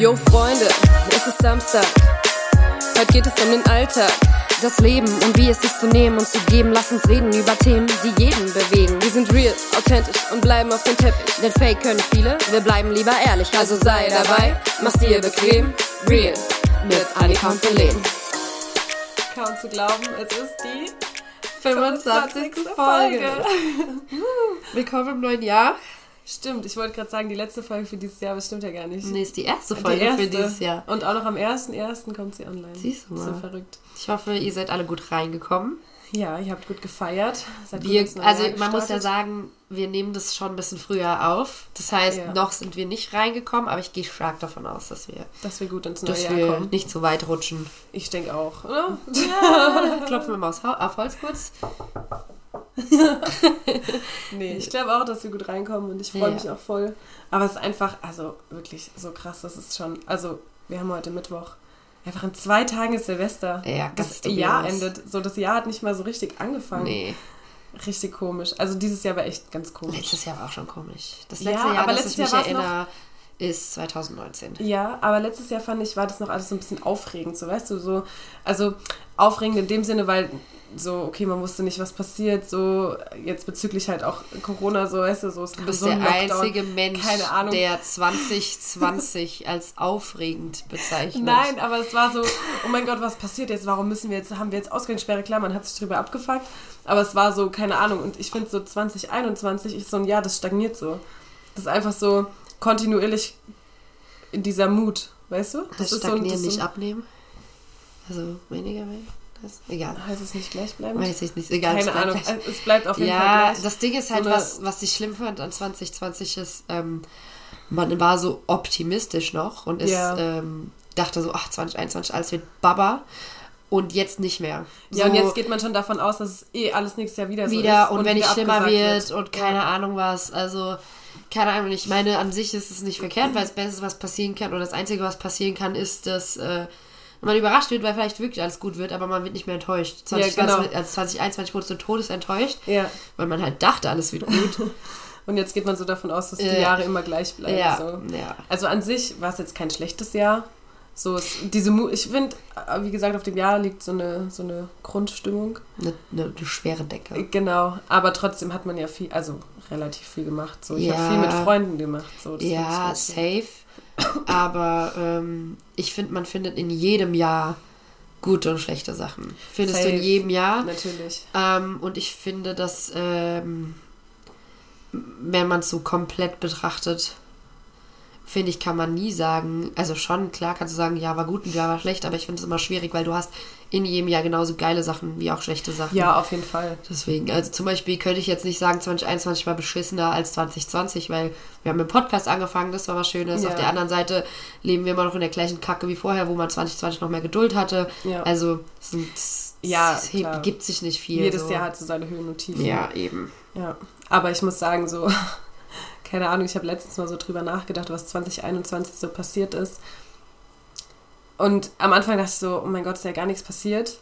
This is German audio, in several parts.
Yo Freunde, es ist Samstag. Heute geht es um den Alltag, das Leben und wie es ist zu nehmen und zu geben. Lass uns reden über Themen, die jeden bewegen. Wir sind real, authentisch und bleiben auf dem Teppich. Denn Fake können viele, wir bleiben lieber ehrlich. Also sei dabei, mach's dir bequem. Real mit Annika und Belen. Kaum zu glauben, es ist die 25. Folge. Willkommen im neuen Jahr. Stimmt, ich wollte gerade sagen, die letzte Folge für dieses Jahr, aber das stimmt ja gar nicht. Nee, ist die erste Die Folge erste. für dieses Jahr. Und auch noch am 1.1. kommt sie online. Siehst du mal. So verrückt. Ich hoffe, ihr seid alle gut reingekommen. Ja, ihr habt gut gefeiert. Seid gut Wir, neue also man muss ja gestartet. sagen, wir nehmen das schon ein bisschen früher auf. Das heißt, Ja. noch sind wir nicht reingekommen, aber ich gehe stark davon aus, dass wir, Dass wir gut ins neue dass Jahr wir kommen. nicht so weit rutschen. Ich denke auch, oder? Klopfen wir mal auf Holz kurz. Nee, ich glaube auch, dass wir gut reinkommen und ich freue Ja. mich auch voll. Aber es ist einfach, also wirklich so krass, das ist schon, also wir haben heute Mittwoch. Einfach in zwei Tagen ist Silvester. Ja, das. Jahr endet. So, das Jahr hat nicht mal so richtig angefangen. Nee, Richtig komisch. Also dieses Jahr war echt ganz komisch. letztes Jahr war auch schon komisch. Das Ja, letzte Jahr, aber das letztes ich mich Jahr erinnere, ist 2019. Ja, aber letztes Jahr fand ich, war das noch alles so ein bisschen aufregend, so weißt du, so, also aufregend in dem Sinne, weil so, okay, man wusste nicht, was passiert, so jetzt bezüglich halt auch Corona, so weißt du, so es Du bist so ein der Lockdown. einzige Mensch, keine Ahnung. der 2020 als aufregend bezeichnet. Nein, aber es war so, oh mein Gott, was passiert jetzt? Warum müssen wir jetzt, haben wir jetzt Ausgangssperre? Klar, man hat sich drüber abgefuckt, aber es war so, keine Ahnung. Und ich finde so 2021 ist so ein Jahr, das stagniert so. Das ist einfach so kontinuierlich in dieser Mut, weißt du? Das ist so, Stagnieren das ist nicht so, abnehmen. Also weniger werden. Das, egal. Heißt es nicht gleichbleibend? Weiß ich nicht. Egal. Keine Ahnung. gleich. Es bleibt auf jeden Fall Ja, gleich. das Ding ist halt, So was, was ich schlimm fand an 2020 ist, ähm, man war so optimistisch noch und ist, Ja. ähm, dachte so, ach, 2021, alles wird Baba. Und jetzt nicht mehr. ja, so und jetzt geht man schon davon aus, dass es eh alles nächstes Jahr wieder so wieder ist. und, wenn es schlimmer abgesagt wird und keine Ahnung was. Also, keine Ahnung, ich meine, an sich ist es nicht verkehrt, weil das Beste, was passieren kann, oder das Einzige, was passieren kann, ist, dass äh, man überrascht wird, weil vielleicht wirklich alles gut wird, aber man wird nicht mehr enttäuscht. 2020, genau. also 2021 wurde so todesenttäuscht, Ja, weil man halt dachte, alles wird gut. und jetzt geht man so davon aus, dass die Ja. Jahre immer gleich bleiben. ja, So. ja. Also an sich war es jetzt kein schlechtes Jahr. So ist diese Mu ich finde, äh, wie gesagt, auf dem Jahr liegt so eine, so eine Grundstimmung. Eine, eine, eine schwere Decke. Genau, aber trotzdem hat man ja viel, also relativ viel gemacht. So, ich Ja. habe viel mit Freunden gemacht. So, das Ja, safe. Aber ähm, ich finde, man findet in jedem Jahr gute und schlechte Sachen. Findest du Safe. in jedem Jahr. Natürlich. Ähm, und ich finde, dass, ähm, wenn man es so komplett betrachtet, finde ich, kann man nie sagen, also schon, klar kannst du sagen, ja, war gut und ja, war schlecht, aber ich finde es immer schwierig, weil du hast in jedem Jahr genauso geile Sachen wie auch schlechte Sachen. Ja, auf jeden Fall. Deswegen, also zum Beispiel könnte ich jetzt nicht sagen, 2021 war beschissener als 2020, weil wir haben mit dem Podcast angefangen, das war was Schönes. Ja. Auf der anderen Seite leben wir immer noch in der gleichen Kacke wie vorher, wo man 2020 noch mehr Geduld hatte. Ja. Also es, es, Ja, es gibt sich nicht viel. Jedes so. Jahr hat so seine Höhen und Tiefen. Ja, eben. Ja, aber ich muss sagen, so, keine Ahnung, ich habe letztens mal so drüber nachgedacht, was 2021 so passiert ist. Und am Anfang dachte ich so, oh mein Gott, ist ja gar nichts passiert.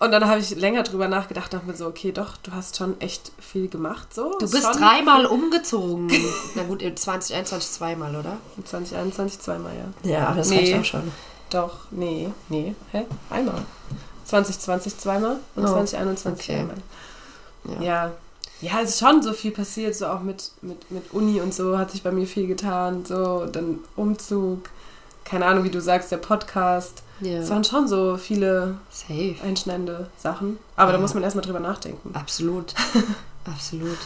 Und dann habe ich länger drüber nachgedacht, dachte mir so, okay, doch, du hast schon echt viel gemacht, so. Du Ist bist schon dreimal umgezogen. Na gut, in 2021 zweimal, oder? 2021 zweimal, ja. Ja, das Nee. reicht auch schon. Doch, nee, nee, hä? Einmal. 2020 zweimal und Oh, 2021 okay. einmal. Ja. Ja. Ja, es ist schon so viel passiert, so auch mit, mit, mit Uni und so hat sich bei mir viel getan. So, dann Umzug, keine Ahnung, wie du sagst, der Podcast. Es ja. waren schon so viele Safe. einschneidende Sachen. Aber da Ja. muss man erstmal drüber nachdenken. Absolut. Absolut.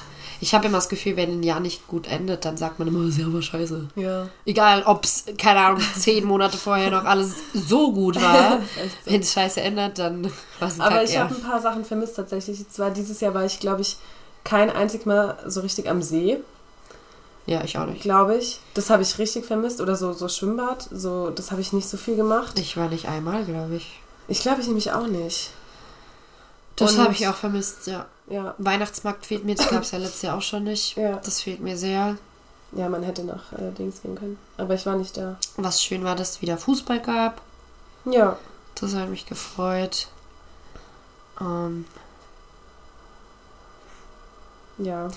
Ich habe immer das Gefühl, wenn ein Jahr nicht gut endet, dann sagt man immer, ist ja aber scheiße. Ja. Egal, ob es, keine Ahnung, zehn Monate vorher noch alles so gut war. So. Wenn es scheiße ändert, dann was Aber Kack, ich habe ein paar Sachen vermisst tatsächlich. Zwar dieses Jahr war ich, glaube ich, kein einzig Mal so richtig am See, Ja, ich auch nicht. glaube ich. Das habe ich richtig vermisst. Oder so, so Schwimmbad. So, das habe ich nicht so viel gemacht. Ich war nicht einmal, glaube ich. Ich glaube, ich nämlich auch nicht. Das habe ich auch vermisst, ja. Ja, Weihnachtsmarkt fehlt mir, das gab es ja letztes Jahr auch schon nicht. Ja. Das fehlt mir sehr. ja man hätte nach äh, Dings gehen können. Aber ich war nicht da. Was schön war, dass es wieder Fußball gab. Ja. Das hat mich gefreut. Ähm, Ja.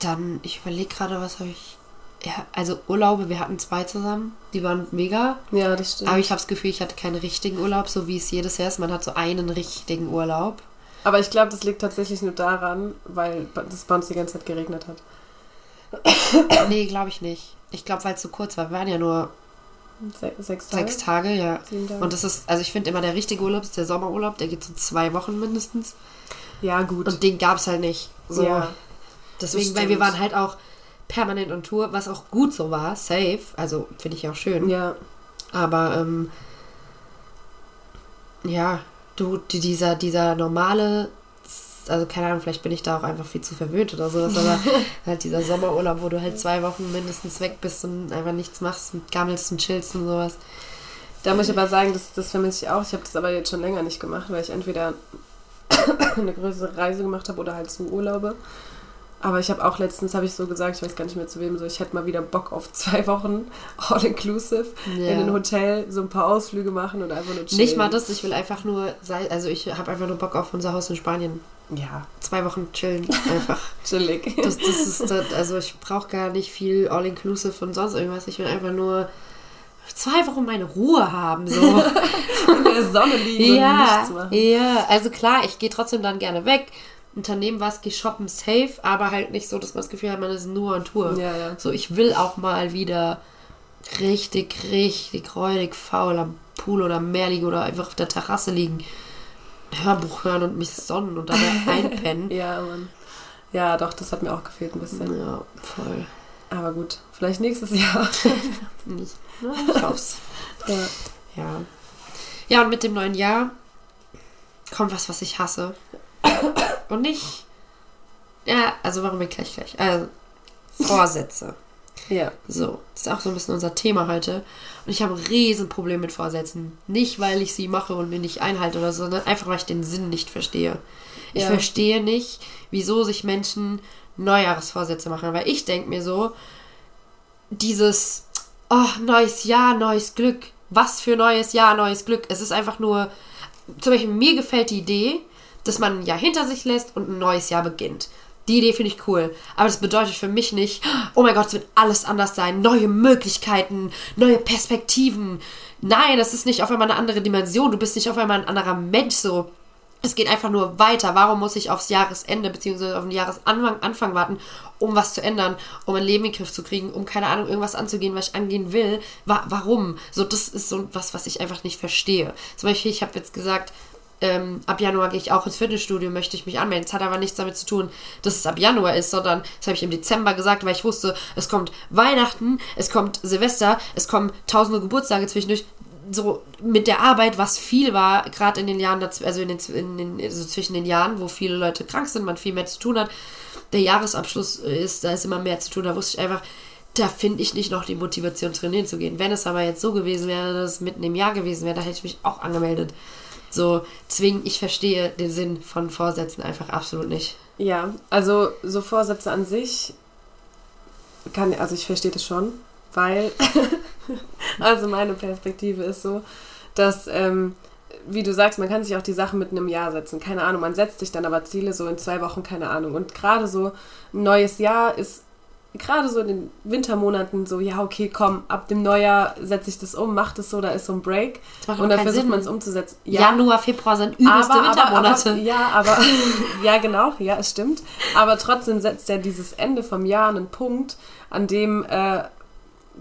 dann, ich überlege gerade, was habe ich ja, also Urlaube, wir hatten zwei zusammen, die waren mega. Ja, das stimmt. Aber ich habe das Gefühl, ich hatte keinen richtigen Urlaub, so wie es jedes Jahr ist. Man hat so einen richtigen Urlaub. Aber ich glaube, das liegt tatsächlich nur daran, weil das bei uns die ganze Zeit geregnet hat. nee, glaube ich nicht. Ich glaube, weil es so kurz war. Wir waren ja nur Se sechs Tage. sechs Tage, ja. Tage. Und das ist, also ich finde immer der richtige Urlaub ist der Sommerurlaub, der geht so zwei Wochen mindestens. Ja, gut. Und den gab es halt nicht. So. Ja, Deswegen, weil wir waren halt auch permanent on Tour, was auch gut so war, safe. Also finde ich auch schön. ja. Aber ähm, ja, du, die, dieser, dieser normale, also keine Ahnung, vielleicht bin ich da auch einfach viel zu verwöhnt oder sowas, aber halt dieser Sommerurlaub, wo du halt zwei Wochen mindestens weg bist und einfach nichts machst und gammelst und chillst und sowas. Da muss ich aber sagen, das, das vermisse ich auch. Ich habe das aber jetzt schon länger nicht gemacht, weil ich entweder eine größere Reise gemacht habe oder halt so Urlaube. Aber ich habe auch letztens, habe ich so gesagt, ich weiß gar nicht mehr zu wem, so ich hätte mal wieder Bock auf zwei Wochen all-inclusive Ja. in ein Hotel, so ein paar Ausflüge machen und einfach nur chillen. Nicht mal das, ich will einfach nur, also ich habe einfach nur Bock auf unser Haus in Spanien. Ja, Zwei Wochen chillen, einfach. chillig. Das, das ist, das, also ich brauche gar nicht viel All-Inclusive und sonst irgendwas. Ich will einfach nur zwei Wochen meine Ruhe haben. So. in der Sonne liegen und ja, nichts machen. ja, also klar, ich gehe trotzdem dann gerne weg, unternehmen was, gehe shoppen safe, aber halt nicht so, dass man das Gefühl hat, man ist nur on Tour. Ja, ja. So, ich will auch mal wieder richtig, richtig räudig faul am Pool oder am Meer liegen oder einfach auf der Terrasse liegen, Hörbuch hören und mich sonnen und dabei einpennen. Ja, Mann. Ja, doch, das hat mir auch gefehlt ein bisschen. Ja, voll. Aber gut, vielleicht nächstes Jahr. Nicht. Na, Ich hoff's. ja. Ja. Ja, und mit dem neuen Jahr kommt was, was ich hasse. Und nicht. Ja, also warum ich gleich gleich. Also, Vorsätze. ja. So, das ist auch so ein bisschen unser Thema heute. Und ich habe ein Riesenproblem mit Vorsätzen. Nicht, weil ich sie mache und mir nicht einhalte oder so, sondern einfach, weil ich den Sinn nicht verstehe. Ich Ja. verstehe nicht, wieso sich Menschen Neujahresvorsätze machen. Weil ich denke mir so, dieses, oh, neues Jahr, neues Glück. Was für neues Jahr, neues Glück. Es ist einfach nur, zum Beispiel mir gefällt die Idee, dass man ein Jahr hinter sich lässt und ein neues Jahr beginnt. Die Idee finde ich cool. Aber das bedeutet für mich nicht, oh mein Gott, es wird alles anders sein. Neue Möglichkeiten, neue Perspektiven. Nein, das ist nicht auf einmal eine andere Dimension. Du bist nicht auf einmal ein anderer Mensch so. Es geht einfach nur weiter. Warum muss ich aufs Jahresende bzw. auf den Jahresanfang Anfang warten, um was zu ändern, um mein Leben in den Griff zu kriegen, um keine Ahnung, irgendwas anzugehen, was ich angehen will? Wa warum? So, das ist so was, was ich einfach nicht verstehe. Zum Beispiel, ich habe jetzt gesagt, ähm, ab Januar gehe ich auch ins Fitnessstudio, möchte ich mich anmelden. Das hat aber nichts damit zu tun, dass es ab Januar ist, sondern das habe ich im Dezember gesagt, weil ich wusste, es kommt Weihnachten, es kommt Silvester, es kommen tausende Geburtstage zwischendurch. So mit der Arbeit, was viel war, gerade in den Jahren, also, in den, in den, also zwischen den Jahren, wo viele Leute krank sind, man viel mehr zu tun hat. Der Jahresabschluss ist, da ist immer mehr zu tun. Da wusste ich einfach, da finde ich nicht noch die Motivation, trainieren zu gehen. Wenn es aber jetzt so gewesen wäre, dass es mitten im Jahr gewesen wäre, da hätte ich mich auch angemeldet. So, deswegen, ich verstehe den Sinn von Vorsätzen einfach absolut nicht. Ja, also so Vorsätze an sich kann, also ich verstehe das schon, weil, also meine Perspektive ist so, dass, ähm, wie du sagst, man kann sich auch die Sachen mit einem Jahr setzen, keine Ahnung, man setzt sich dann aber Ziele so in zwei Wochen, keine Ahnung. Und gerade so ein neues Jahr ist, gerade so in den Wintermonaten so, ja, okay, komm, ab dem Neujahr setze ich das um, mach das so, da ist so ein Break. Und dann versucht man es umzusetzen. Januar, Februar sind übelste Wintermonate. Aber, ja, aber ja, genau, ja, es stimmt. Aber trotzdem setzt ja dieses Ende vom Jahr einen Punkt, an dem, äh,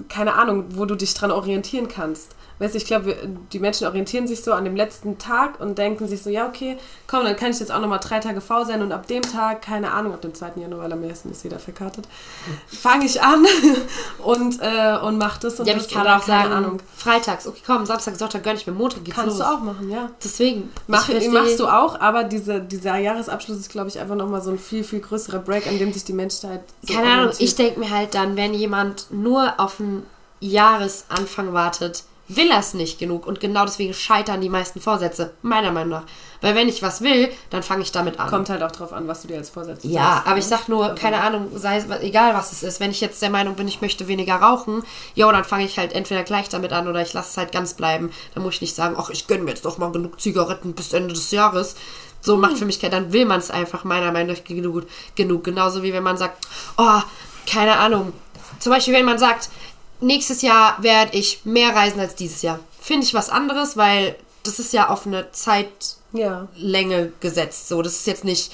keine Ahnung, wo du dich dran orientieren kannst. Weißt du, ich glaube, die Menschen orientieren sich so an dem letzten Tag und denken sich so, ja, okay, komm, dann kann ich jetzt auch nochmal drei Tage faul sein und ab dem Tag, keine Ahnung, ab dem 2. Januar, weil am ersten ist jeder verkartet, fange ich an und, äh, und mach das und ja, das ich kann auch sagen, keine Ahnung. freitags, okay, komm, Samstag, Sonntag gönn ich mir, Montag geht's Kannst los. du auch machen, ja. Deswegen, Mach, machst du auch, aber diese, dieser Jahresabschluss ist, glaube ich, einfach nochmal so ein viel, viel größerer Break, an dem sich die Menschheit so Keine Ahnung, ich denke mir halt dann, wenn jemand nur auf einen Jahresanfang wartet, will er es nicht genug. Und genau deswegen scheitern die meisten Vorsätze, meiner Meinung nach. Weil wenn ich was will, dann fange ich damit an. Kommt halt auch drauf an, was du dir als Vorsätze Ja, setzt, aber ne? ich sag nur, keine Ahnung, sei es egal was es ist. Wenn ich jetzt der Meinung bin, ich möchte weniger rauchen, ja, dann fange ich halt entweder gleich damit an oder ich lasse es halt ganz bleiben. Dann muss ich nicht sagen, ach, ich gönne mir jetzt doch mal genug Zigaretten bis Ende des Jahres. So macht für mich keinen, dann will man es einfach meiner Meinung nach genug, genug. Genauso wie wenn man sagt, oh, keine Ahnung, zum Beispiel, wenn man sagt, nächstes Jahr werde ich mehr reisen als dieses Jahr, finde ich was anderes, weil das ist ja auf eine Zeitlänge Ja. gesetzt. So, das ist jetzt nicht,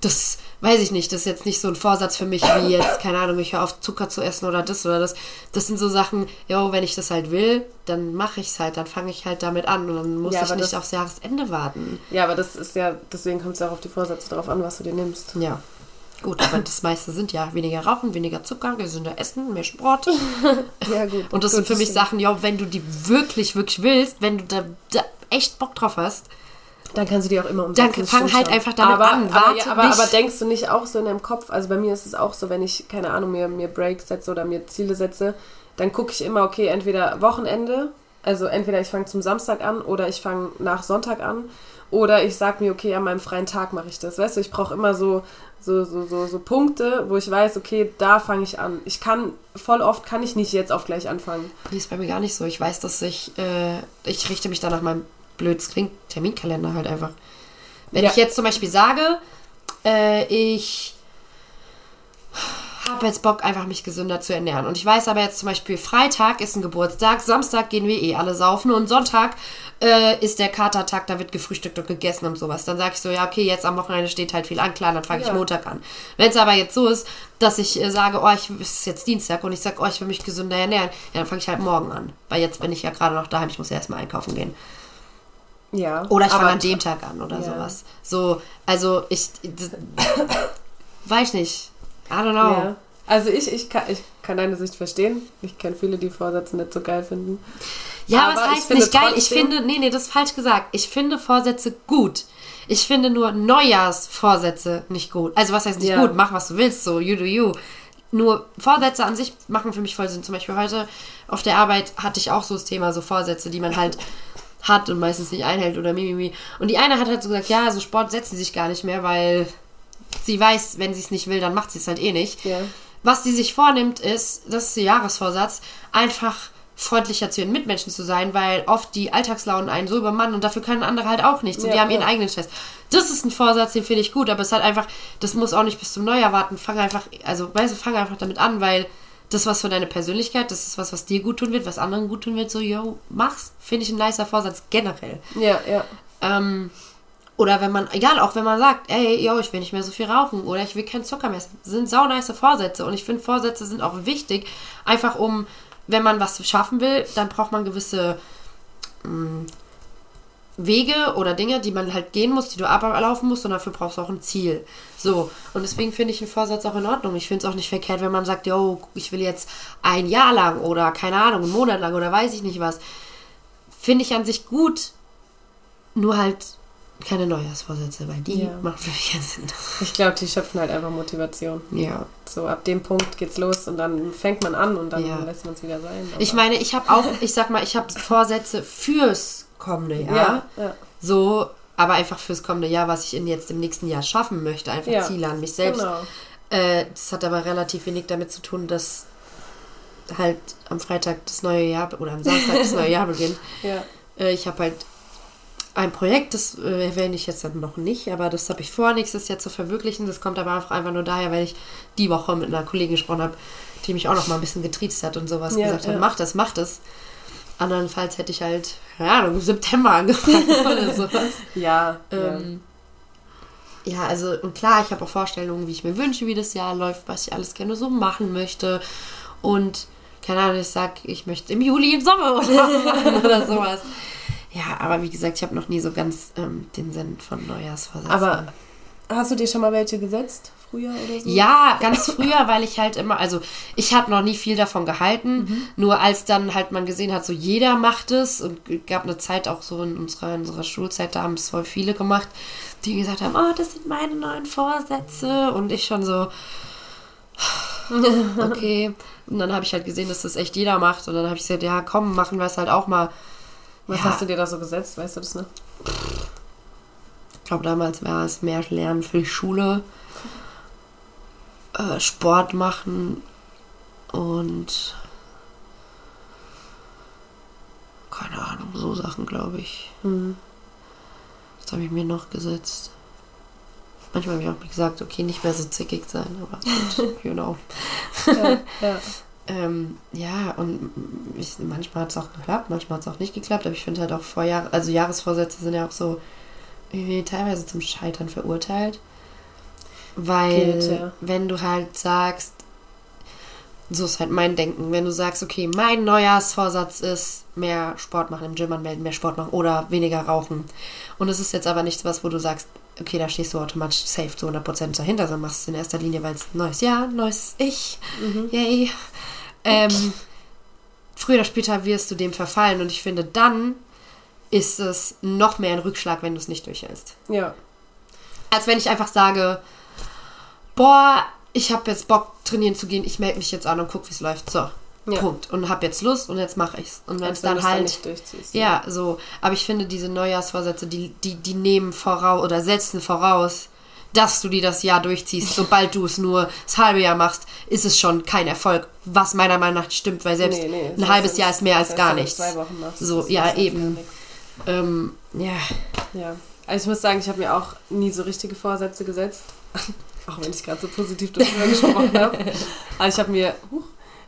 das weiß ich nicht, das ist jetzt nicht so ein Vorsatz für mich, wie jetzt, keine Ahnung, ich höre auf Zucker zu essen oder das oder das. Das sind so Sachen, jo, wenn ich das halt will, dann mache ich es halt, dann fange ich halt damit an und dann muss Ja, ich nicht das- aufs Jahresende warten. Ja, aber das ist ja, deswegen kommt es ja auch auf die Vorsätze drauf an, was du dir nimmst. Ja. Gut, aber das meiste sind ja weniger Rauchen, weniger Zucker, gesünder Essen, mehr Sport. Ja, gut. Und das Gut, sind für mich. Sachen, ja, wenn du die wirklich, wirklich willst, wenn du da, da echt Bock drauf hast, Dann kannst du die auch immer umsetzen. Dann fang halt einfach damit aber, an, Aber, warte ja, aber, aber denkst du nicht auch so in deinem Kopf, also bei mir ist es auch so, wenn ich, keine Ahnung, mir, mir Breaks setze oder mir Ziele setze, dann gucke ich immer, okay, entweder Wochenende, also entweder ich fange zum Samstag an oder ich fange nach Sonntag an oder ich sag mir, okay, an meinem freien Tag mache ich das. Weißt du, ich brauche immer so, so, so, so, so Punkte, wo ich weiß, okay, da fange ich an. Ich kann, voll oft kann ich nicht jetzt auf gleich anfangen. Nee, ist bei mir gar nicht so. Ich weiß, dass ich, äh, ich richte mich da nach meinem blöds klingt Terminkalender halt einfach. Wenn Ja. ich jetzt zum Beispiel sage, äh, ich habe jetzt Bock, einfach mich gesünder zu ernähren. Und ich weiß aber jetzt zum Beispiel, Freitag ist ein Geburtstag, Samstag gehen wir eh alle saufen und Sonntag äh, ist der Katertag, da wird gefrühstückt und gegessen und sowas. Dann sage ich so, ja, okay, jetzt am Wochenende steht halt viel an, klar, dann fange ich Ja. Montag an. Wenn es aber jetzt so ist, dass ich äh, sage, oh, ich, es ist jetzt Dienstag und ich sage, oh, ich will mich gesünder ernähren, ja, dann fange ich halt morgen an. Weil jetzt bin ich ja gerade noch daheim, ich muss ja erstmal einkaufen gehen. Ja. Oder ich fange an dem Tag an oder Ja. sowas. So, also ich, das, weiß nicht. I don't know. Ja. Also ich, ich, kann, ich kann deine Sicht verstehen. Ich kenne viele, die Vorsätze nicht so geil finden. Ja, Aber was heißt nicht geil? Ich finde, nee, nee, das ist falsch gesagt. Ich finde Vorsätze gut. Ich finde nur Neujahrsvorsätze nicht gut. Also was heißt nicht Ja. gut? Mach, was du willst, so you do you. Nur Vorsätze an sich machen für mich voll Sinn. Zum Beispiel heute auf der Arbeit hatte ich auch so das Thema, so Vorsätze, die man halt hat und meistens nicht einhält oder mimimi. Und die eine hat halt so gesagt, ja, so Sport setzt sie sich gar nicht mehr, weil sie weiß, wenn sie es nicht will, dann macht sie es halt eh nicht. Ja. Was sie sich vornimmt, ist, das ist ihr Jahresvorsatz, einfach freundlicher zu ihren Mitmenschen zu sein, weil oft die Alltagslaunen einen so übermannen und dafür können andere halt auch nichts und die Ja, haben ihren ja. eigenen Stress. Das ist ein Vorsatz, den finde ich gut, aber es hat einfach, das muss auch nicht bis zum Neujahr warten. Fang einfach, also weißt du, fang einfach damit an, weil das was für deine Persönlichkeit, das ist was, was dir gut tun wird, was anderen gut tun wird, so, yo, mach's. Finde ich ein nicer Vorsatz generell. Ja, ja. Ähm, oder wenn man, egal, auch wenn man sagt, ey, yo, ich will nicht mehr so viel rauchen oder ich will keinen Zucker mehr essen, sind sau nice Vorsätze. Und ich finde, Vorsätze sind auch wichtig, einfach um, wenn man was schaffen will, dann braucht man gewisse mh, Wege oder Dinge, die man halt gehen muss, die du ablaufen musst und dafür brauchst du auch ein Ziel. So, und deswegen finde ich einen Vorsatz auch in Ordnung. Ich finde es auch nicht verkehrt, wenn man sagt, yo, ich will jetzt ein Jahr lang oder keine Ahnung, einen Monat lang oder weiß ich nicht was. Finde ich an sich gut, nur halt keine Neujahrsvorsätze, weil die Ja. machen für mich keinen Sinn. Ich glaube, die schöpfen halt einfach Motivation. Ja. So ab dem Punkt geht's los und dann fängt man an und dann Ja. lässt man es wieder sein. aber- Ich meine, ich habe auch, ich sag mal, ich habe Vorsätze fürs kommende Jahr. ja, ja. So, aber einfach fürs kommende Jahr, was ich in jetzt im nächsten Jahr schaffen möchte. Einfach Ja, Ziele an mich selbst. Genau. Äh, das hat aber relativ wenig damit zu tun, dass halt am Freitag das neue Jahr oder am Samstag das neue Jahr beginnt. Ja. Äh, ich habe halt ein Projekt, das äh, erwähne ich jetzt dann noch nicht, aber das habe ich vor, nächstes Jahr zu verwirklichen. Das kommt aber einfach, nur daher, weil ich die Woche mit einer Kollegin gesprochen habe, die mich auch noch mal ein bisschen getriezt hat und sowas Ja, gesagt hat, ja. mach das, mach das. Andernfalls hätte ich halt, Ahnung, im September angefangen oder sowas. Ja, Ähm, ja, also, und klar, ich habe auch Vorstellungen, wie ich mir wünsche, wie das Jahr läuft, was ich alles gerne so machen möchte. Und, keine Ahnung, ich sag, ich möchte im Juli im Sommer machen oder sowas. Ja, aber wie gesagt, ich habe noch nie so ganz ähm, den Sinn von Neujahrsvorsätzen. Aber hast du dir schon mal welche gesetzt? Früher oder so? Ja, ganz früher, weil ich halt immer, also ich habe noch nie viel davon gehalten. Nur als dann halt man gesehen hat, so jeder macht es und gab eine Zeit auch so in unserer, in unserer Schulzeit, da haben es voll viele gemacht, die gesagt haben, oh, das sind meine neuen Vorsätze und ich schon so, okay. Und dann habe ich halt gesehen, dass das echt jeder macht und dann habe ich gesagt, ja, komm, machen wir es halt auch mal. Was ja, hast du dir da so gesetzt? Weißt du das noch? Ich glaube, damals war es mehr Lernen für die Schule, äh, Sport machen und keine Ahnung, so Sachen, glaube ich. Mhm. Was habe ich mir noch gesetzt? Manchmal habe ich auch gesagt, okay, nicht mehr so zickig sein, aber gut, you know. ja, ja. Ähm, ja, und ich, manchmal hat es auch geklappt, manchmal hat es auch nicht geklappt, aber ich finde halt auch Vorjahr, also Jahresvorsätze sind ja auch so teilweise zum Scheitern verurteilt. Weil, Geht, ja. wenn du halt sagst, so ist halt mein Denken, wenn du sagst, okay, mein Neujahrsvorsatz ist, mehr Sport machen, im Gym anmelden, mehr Sport machen oder weniger rauchen. Und es ist jetzt aber nichts was, wo du sagst, okay, da stehst du automatisch safe zu 100% dahinter, sondern machst es in erster Linie, weil es neues Jahr, neues Ich, yay. Ähm, früher oder später wirst du dem verfallen und ich finde, dann ist es noch mehr ein Rückschlag, wenn du es nicht durchhältst. Ja. Als wenn ich einfach sage, boah, ich habe jetzt Bock trainieren zu gehen, ich melde mich jetzt an und guck, wie es läuft. So, Ja. Punkt. Und habe jetzt Lust und jetzt mache ich's. Und wenn es dann halt nicht durchziehst. ja, so. Aber ich finde, diese Neujahrsvorsätze, die, die, die nehmen voraus oder setzen voraus, dass du die das Jahr durchziehst. Sobald du es nur das halbe Jahr machst, ist es schon kein Erfolg. Was meiner Meinung nach stimmt, weil selbst Nee, nee, ein halbes Jahr ist mehr als gar nichts. Zwei Wochen machst, So, ja, eben. Ähm, ja. Ja. Also ich muss sagen, ich habe mir auch nie so richtige Vorsätze gesetzt. auch wenn ich gerade so positiv darüber gesprochen habe. Aber ich habe mir huch,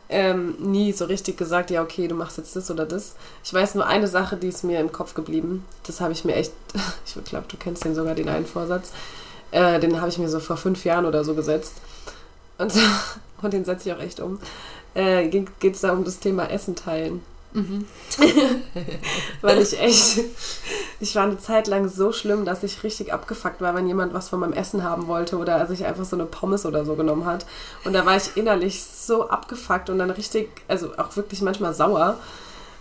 ähm, nie so richtig gesagt, ja, okay, du machst jetzt das oder das. Ich weiß nur eine Sache, die ist mir im Kopf geblieben. Das habe ich mir echt, ich glaube, du kennst den sogar, den einen Vorsatz. Äh, den habe ich mir so vor fünf Jahren oder so gesetzt. Und, und den setze ich auch echt um. Äh, Geht es da um das Thema Essen teilen. Mhm. Weil ich echt, ich war eine Zeit lang so schlimm, dass ich richtig abgefuckt war, wenn jemand was von meinem Essen haben wollte oder sich einfach so eine Pommes oder so genommen hat. Und da war ich innerlich so abgefuckt und dann richtig, also auch wirklich manchmal sauer.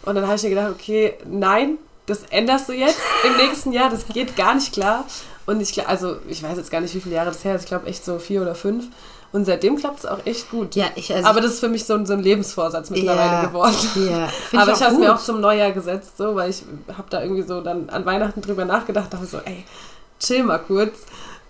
Und dann habe ich mir gedacht, okay, nein, das änderst du jetzt im nächsten Jahr, das geht gar nicht klar. Und ich glaube, also ich weiß jetzt gar nicht, wie viele Jahre das her ist, ich glaube echt so vier oder fünf. Und seitdem klappt es auch echt gut. Ja, ich, also Aber das ist für mich so ein, so ein Lebensvorsatz mittlerweile Ja. geworden. ja, find Aber ich habe es mir auch zum Neujahr gesetzt, so, weil ich habe da irgendwie so dann an Weihnachten drüber nachgedacht, dachte so, ey, chill mal kurz.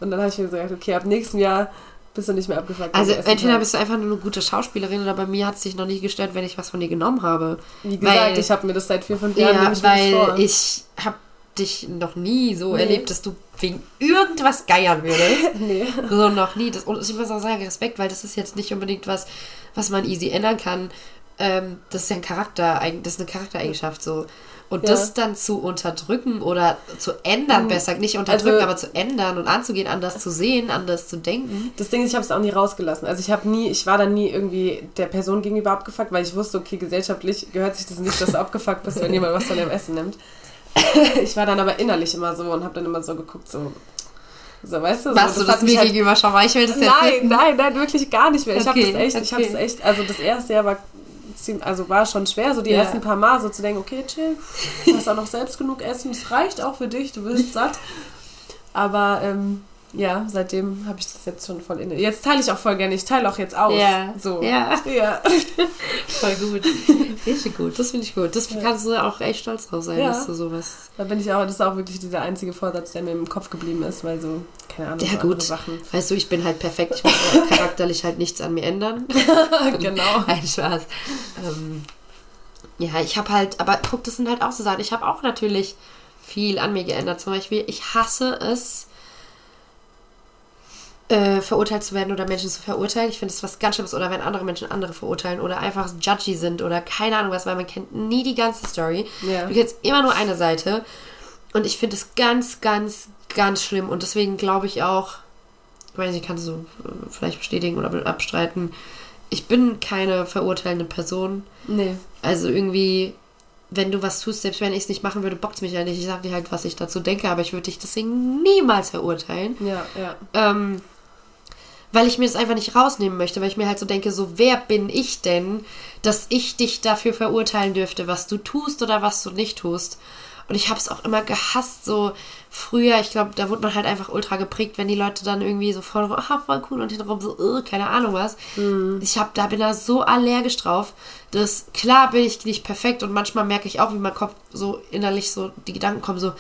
Und dann habe ich mir gesagt, okay, ab nächstem Jahr bist du nicht mehr wenn Also entweder kannst. bist du einfach nur eine gute Schauspielerin oder bei mir hat es sich noch nie gestört, wenn ich was von dir genommen habe. Wie gesagt, weil- ich habe mir das seit vier, fünf Jahren Ja, nehme ich wirklich vor. weil ich habe dich noch nie so Nee. erlebt, dass du wegen irgendwas geiern würdest. nee. so noch nie. Das, und ich muss auch sagen, Respekt, weil das ist jetzt nicht unbedingt was, was man easy ändern kann. Ähm, das ist ja ein Charakter, das ist eine Charaktereigenschaft so. Und Ja. das dann zu unterdrücken oder zu ändern, Mhm. besser, nicht unterdrücken, Also- aber zu ändern und anzugehen, anders zu sehen, anders zu denken. Das Ding ist, ich habe es auch nie rausgelassen. Also ich habe nie, ich war dann nie irgendwie der Person gegenüber abgefuckt, weil ich wusste, okay, gesellschaftlich gehört sich das nicht, dass du abgefuckt bist, wenn jemand was von deinem Essen nimmt. Ich war dann aber innerlich immer so und habe dann immer so geguckt, so, so weißt du, so, du das hat mich mir halt- gegenüber schon mal? Ich will das jetzt Nein, wissen. nein, nein, wirklich gar nicht mehr. Ich Okay, habe das echt, ich habe okay. das echt, also das erste Jahr war also war schon schwer, so die Ja. ersten paar Mal so zu denken, okay, chill, du hast auch noch selbst genug Essen, es reicht auch für dich, du wirst satt. Aber ähm, ja, seitdem habe ich das jetzt schon voll inne. Jetzt teile ich auch voll gerne, ich teile auch jetzt aus. Ja. So. Ja. Ja. Voll gut. Richtig gut. Das finde ich gut. Das kannst du auch echt stolz drauf sein, Ja. dass du sowas. Da bin ich auch, das ist auch wirklich dieser einzige Vorsatz, der mir im Kopf geblieben ist, weil so, keine Ahnung, Ja, so gut. Sachen. Weißt du, ich bin halt perfekt. Ich muss charakterlich halt nichts an mir ändern. genau. Ein Spaß. Ähm, ja, ich habe halt, aber guck, das sind halt auch so Sachen. Ich habe auch natürlich viel an mir geändert. Zum Beispiel, ich hasse es, äh, verurteilt zu werden oder Menschen zu verurteilen. Ich finde das was ganz Schlimmes. Oder wenn andere Menschen andere verurteilen oder einfach judgy sind oder keine Ahnung was, weil man kennt nie die ganze Story. Ja. Du kennst immer nur eine Seite. Und ich finde es ganz, ganz, ganz schlimm. Und deswegen glaube ich auch, ich weiß nicht, kannst du vielleicht bestätigen oder abstreiten, ich bin keine verurteilende Person. Nee. Also irgendwie, wenn du was tust, selbst wenn ich es nicht machen würde, bockt es mich ja nicht. Ich sage dir halt, was ich dazu denke, aber ich würde dich deswegen niemals verurteilen. Ja, ja. Ähm, weil ich mir das einfach nicht rausnehmen möchte, weil ich mir halt so denke, so wer bin ich denn, dass ich dich dafür verurteilen dürfte, was du tust oder was du nicht tust. Und ich habe es auch immer gehasst, so früher, ich glaube, da wurde man halt einfach ultra geprägt, wenn die Leute dann irgendwie so voll, ah, voll cool und hintenrum so, äh, keine Ahnung was. Ich hab, da bin da so allergisch drauf, dass klar bin ich nicht perfekt und manchmal merke ich auch, wie mein Kopf so innerlich so, die Gedanken kommen so,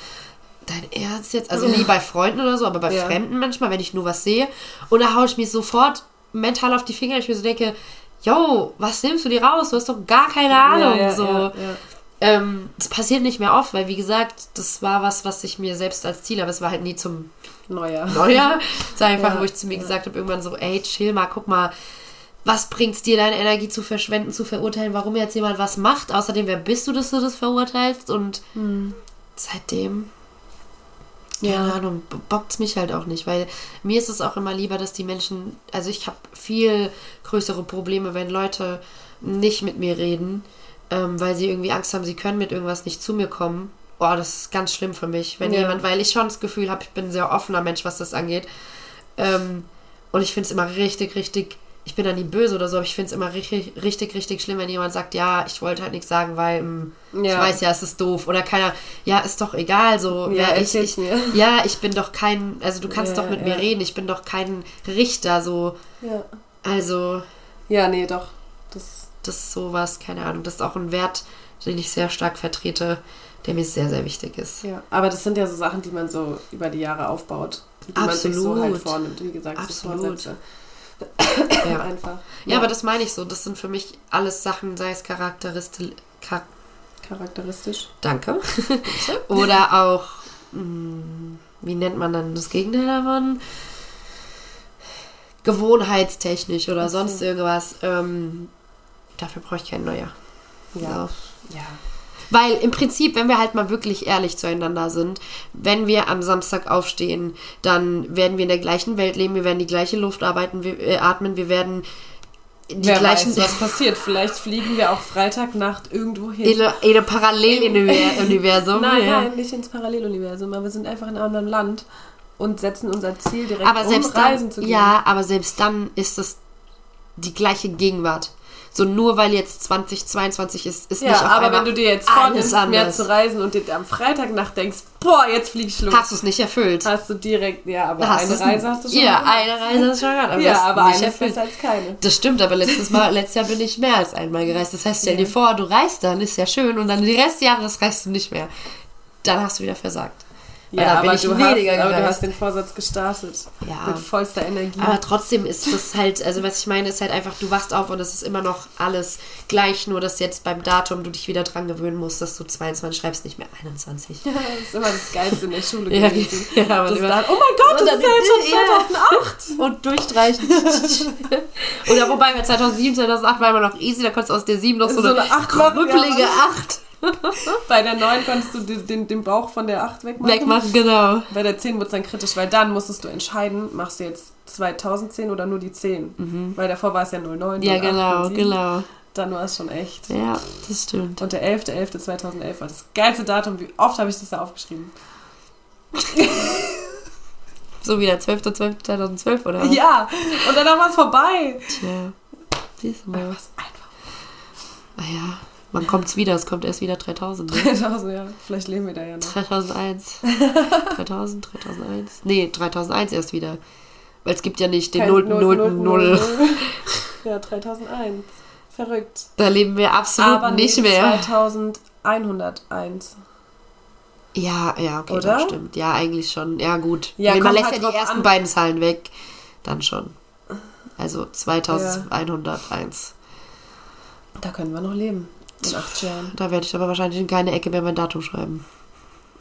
dein Ernst jetzt? Also nie bei Freunden oder so, aber bei Ja. Fremden manchmal, wenn ich nur was sehe. Und da haue ich mich sofort mental auf die Finger, ich mir so denke, yo, was nimmst du dir raus? Du hast doch gar keine Ahnung. ja, ja, so. Ähm, das passiert nicht mehr oft, weil wie gesagt, das war was, was ich mir selbst als Ziel habe. Es war halt nie zum Neujahr. Neujahr. Es war einfach, wo ich zu mir gesagt habe, irgendwann so, ey, chill mal, guck mal, was bringt's dir, deine Energie zu verschwenden, zu verurteilen, warum jetzt jemand was macht? Außerdem, wer bist du, dass du das verurteilst? Und seitdem, keine Ja. Ahnung, bockt's mich halt auch nicht, weil mir ist es auch immer lieber, dass die Menschen, also ich habe viel größere Probleme, wenn Leute nicht mit mir reden, ähm, weil sie irgendwie Angst haben, sie können mit irgendwas nicht zu mir kommen. Oh, das ist ganz schlimm für mich, wenn Ja. jemand, weil ich schon das Gefühl habe, ich bin ein sehr offener Mensch, was das angeht. Ähm, und ich finde es immer richtig, richtig, ich bin da nie böse oder so, aber ich finde es immer richtig, richtig, richtig schlimm, wenn jemand sagt, ja, ich wollte halt nichts sagen, weil ähm, ich Ja. weiß ja, es ist doof. Oder keiner, ja, ist doch egal, so. Ja, wer ich, ich, mir. ja, ich bin doch kein, also du kannst Ja, doch mit mir reden, ich bin doch kein Richter, so. Ja. Also, ja, nee, doch. Das, das ist sowas, keine Ahnung. Das ist auch ein Wert, den ich sehr stark vertrete, der mir sehr, sehr wichtig ist. ja. Aber das sind ja so Sachen, die man so über die Jahre aufbaut. Die man sich so Absolut. halt vornimmt. Wie gesagt, so Absolut. Vorsätze. Ja. Einfach. Ja, aber das meine ich so. Das sind für mich alles Sachen, sei es charakteristisch. Char Charakteristisch. Danke. Oder auch, mh, wie nennt man dann das Gegenteil davon? Gewohnheitstechnisch oder so. sonst irgendwas. Ähm, dafür brauche ich keinen neuer. Ja. Ja. Weil im Prinzip, wenn wir halt mal wirklich ehrlich zueinander sind, wenn wir am Samstag aufstehen, dann werden wir in der gleichen Welt leben, wir werden die gleiche Luft arbeiten, wir, äh, atmen, wir werden die Wer gleichen weiß, was passiert. Vielleicht fliegen wir auch Freitagnacht irgendwo hin. in, in einem Paralleluniversum. Nein, ja. nein, nicht ins Paralleluniversum, aber wir sind einfach in einem anderen Land und setzen unser Ziel direkt Aber um selbst reisen dann, zu gehen. ja, aber selbst dann ist es die gleiche Gegenwart. So nur weil jetzt 2022 ist, ist Ja, nicht auf aber wenn du dir jetzt vornimmst, mehr zu reisen und dir am Freitagnacht denkst, boah, jetzt flieg ich los, hast du es nicht erfüllt. hast du direkt, ja, aber Hast eine Reise hast du schon Ja, gemacht. eine Reise hast du schon gehabt. aber Ja, aber eine ist besser als keine. Das stimmt, aber letztes Mal, letztes Jahr bin ich mehr als einmal gereist. Das heißt, stell dir vor, du reist dann, ist ja schön, und dann den Rest des Jahres reist du nicht mehr. Dann hast du wieder versagt. Ja, da bin aber, ich du weniger hast, aber du hast den Vorsatz gestartet. Ja. Mit vollster Energie. Aber trotzdem ist das halt, also was ich meine, ist halt einfach, du wachst auf und es ist immer noch alles gleich, nur dass jetzt beim Datum du dich wieder dran gewöhnen musst, dass du 22 schreibst, nicht mehr 21. das ist immer das Geilste in der Schule Ja, gewesen. ja, aber das lieber- dann, oh mein Gott, Und das ist ja jetzt schon ja. 2008. Und durchstreichen. Oder wobei bei 2007, 2008 war immer noch easy, da konntest du aus der 7 noch so, So eine, eine krüppelige ja. 8 Bei der 9 konntest du den, den, den Bauch von der 8 wegmachen. wegmachen, genau. Bei der 10 wurde es dann kritisch, weil dann musstest du entscheiden, machst du jetzt 2010 oder nur die 10. Weil davor war es ja 09. Mhm. Ja, 08, genau, 07. genau. Dann war es schon echt. Ja, das stimmt. Und der 11.11.2011 war das geilste Datum. Wie oft habe ich das da aufgeschrieben? So wie der 12.12.2012 oder was? Ja, und danach war es vorbei. Tja, siehst du mal. Was einfach. Naja, wann kommt's wieder? Es kommt erst wieder 3000. Ne? 3000, ja. Vielleicht leben wir da ja noch. 3001. 3000, 3001. Nee, 3001 erst wieder. Weil es gibt ja nicht den Kein 0. Null, 0. Null, 0. Null. Ja, 3001. Verrückt. Da leben wir absolut Aber nicht nee, mehr. 2101. Ja, ja, okay, Oder? das stimmt. Ja, eigentlich schon. Ja, gut. Ja, Wenn man kommt lässt halt ja die ersten an. beiden Zahlen weg, dann schon. Also 2101. Da können wir noch leben. In acht Jahren. Da werde ich aber wahrscheinlich in keine Ecke mehr mein Datum schreiben.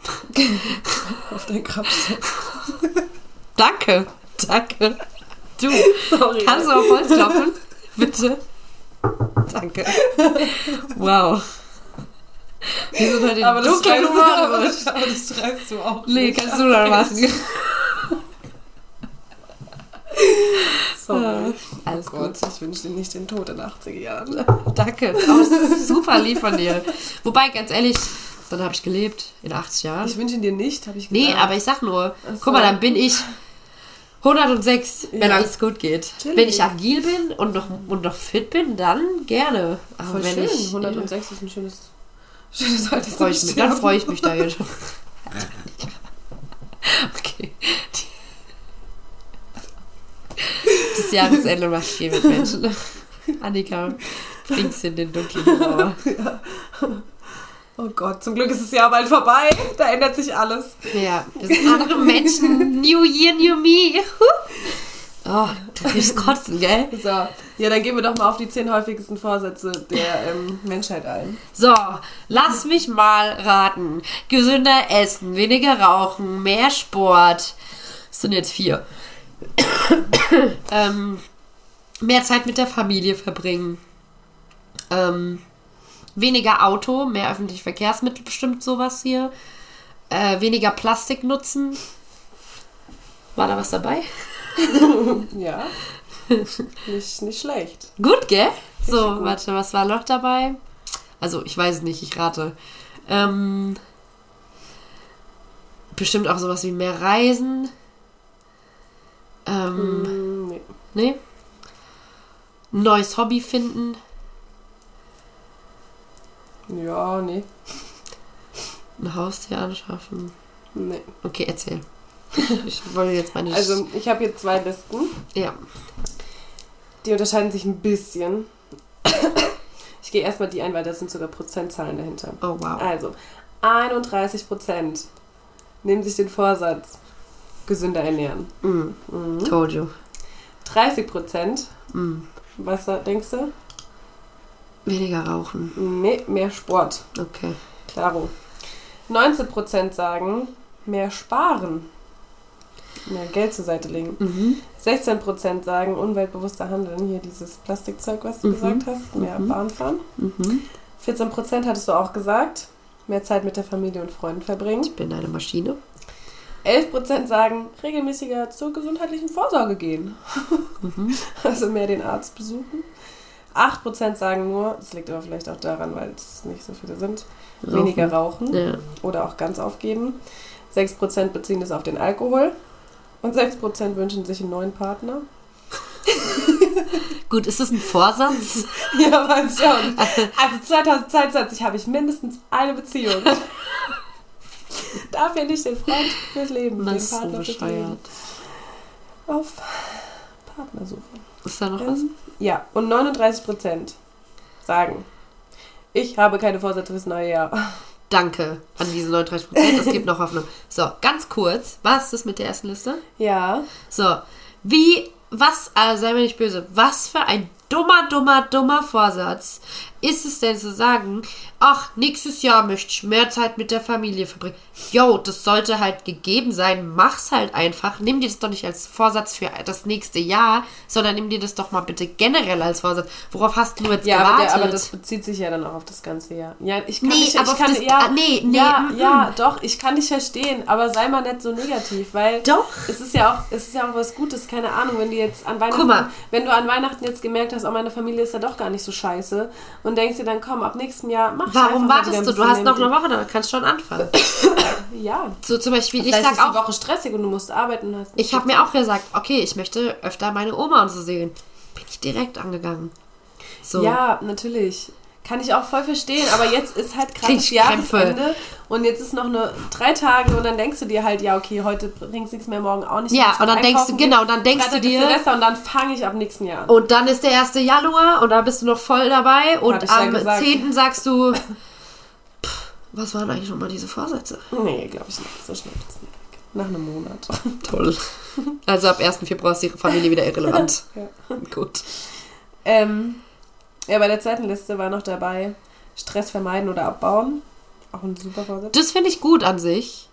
Auf dein Grabstein. Danke. Danke. Du, Sorry. kannst du auf Holz klopfen? Bitte. Danke. Wow. Wir sind heute aber das, dunklen schreibst du, aber, das, schreibst du auch Nee, kannst du dann machen. Sorry. Alles Oh Gott, ich wünsche dir nicht den Tod in 80er Jahren. Danke. Auch super lieb von dir. Wobei, ganz ehrlich, dann habe ich gelebt in 80 Jahren. Ich wünsche ihn dir nicht, habe ich gesagt. Nee, aber ich sag nur, so. guck mal, dann bin ich 106, wenn Ja. alles gut geht. Chillig. Wenn ich agil bin und noch, und noch fit bin, dann gerne. Aber Voll wenn schön. ich 106 ist ein schönes, schönes Alter. freu ich mich, dann freue ich mich da jetzt. okay. Das Jahresende macht viel mit Menschen. Annika, bringst in den dunklen Mauer. Oh Gott, zum Glück ist das Jahr bald vorbei. Da ändert sich alles. Ja, wir sind andere Menschen. New Year, New Me. Oh, du kriegst kotzen, gell? So, ja, dann gehen wir doch mal auf die zehn häufigsten Vorsätze der ähm, Menschheit ein. So, lass mich mal raten. Gesünder essen, weniger rauchen, mehr Sport. Das sind jetzt vier. ähm, mehr Zeit mit der Familie verbringen. Ähm, weniger Auto, mehr öffentliche Verkehrsmittel, bestimmt sowas hier. Äh, weniger Plastik nutzen. War da was dabei? Ja. nicht, nicht schlecht. Gut, gell? So, gut. warte, was war noch dabei? Also, ich weiß es nicht, ich rate. Ähm, bestimmt auch sowas wie mehr Reisen. Ähm, Hm, nee. nee. Neues Hobby finden. Ja, nee. Ein Haustier anschaffen. Nee. Okay, erzähl. Ich wollte jetzt meine. Also, ich habe hier zwei Listen. ja. Die unterscheiden sich ein bisschen. Ich gehe erstmal die ein, weil das sind sogar Prozentzahlen dahinter. Oh, wow. Also, 31 Prozent nehmen sich den Vorsatz, gesünder ernähren. Mm, Mhm. told you. 30 Prozent, Mm. was denkst du? Weniger rauchen. Nee, mehr Sport. Okay. Klaro. 19 Prozent sagen, mehr sparen. Mehr Geld zur Seite legen. Mhm. 16 Prozent sagen, umweltbewusster handeln. Hier dieses Plastikzeug, was du Mhm. gesagt hast. Mehr Mhm. Bahn fahren. Mhm. 14 Prozent hattest du auch gesagt. Mehr Zeit mit der Familie und Freunden verbringen. Ich bin eine Maschine. 11 Prozent sagen, regelmäßiger zur gesundheitlichen Vorsorge gehen. Mhm. Also mehr den Arzt besuchen. 8 Prozent sagen nur, das liegt aber vielleicht auch daran, weil es nicht so viele sind, weniger rauchen Ja. oder auch ganz aufgeben. 6 Prozent beziehen das auf den Alkohol. Und 6 Prozent wünschen sich einen neuen Partner. Gut, ist das ein Vorsatz? Ja, weiß nicht. Also 2022 habe ich mindestens eine Beziehung. Dafür nicht den Freund fürs Leben, Das den ist so Partner fürs Leben. bescheuert. Auf Partnersuche. Ist da noch was? Ähm, ja, und 39 Prozent sagen, ich habe keine Vorsätze fürs neue Jahr. Danke an diese 39 Prozent. Es gibt noch Hoffnung. So, ganz kurz. Was ist das mit der ersten Liste? Ja, So, wie, was, also sei mir nicht böse, was für ein dummer, dummer, dummer Vorsatz ist es denn zu sagen, ach, nächstes Jahr möchte ich mehr Zeit mit der Familie verbringen. Yo, das sollte halt gegeben sein. Mach's halt einfach. Nimm dir das doch nicht als Vorsatz für das nächste Jahr, sondern nimm dir das doch mal bitte generell als Vorsatz. Worauf hast du jetzt ja aber, gewartet? der, aber das bezieht sich ja dann auch auf das ganze Jahr. Ja, ich kann Nee, nicht, aber ich kann, das- ja, ah, nee, nee, ja, mm, ja, doch, ich kann dich verstehen, aber sei mal nicht so negativ, weil Doch. es ist ja auch, es ist ja auch was Gutes, keine Ahnung, wenn du jetzt an Weihnachten, Guck mal. wenn du an Weihnachten jetzt gemerkt hast, oh, meine Familie ist ja doch gar nicht so scheiße und denkst dir dann, komm, ab nächstem Jahr mach ich Warum wartest du? Du hast noch eine Woche, dann kannst du schon anfangen. Ja. So zum Beispiel, ich Vielleicht sag ist die auch, Woche stressig und du musst arbeiten und hast Ich habe mir auch gesagt, okay, ich möchte öfter meine Oma und so sehen. Bin ich direkt angegangen. So. Ja, natürlich. Kann ich auch voll verstehen, aber jetzt ist halt gerade das. Jahresende und jetzt ist noch nur drei Tage und dann denkst du dir halt, ja, okay, heute bringst nichts mehr, morgen auch nicht. Ja, mehr, ich und dann denkst du, genau, dann denkst du dir- Silvester und dann fange ich ab nächsten Jahr an. Und dann ist der 1. Januar und da bist du noch voll dabei. Und ja am gesagt. 10. sagst du, pff, was waren eigentlich nochmal diese Vorsätze? Nee, glaube ich nicht. So schnell ist es nicht weg. Nach einem Monat. Toll. Also ab 1. Februar ist die Familie wieder irrelevant. Ja. Gut. ähm, ja, bei der zweiten Liste war noch dabei, Stress vermeiden oder abbauen. Auch ein super Vorsatz. Das finde ich gut an sich.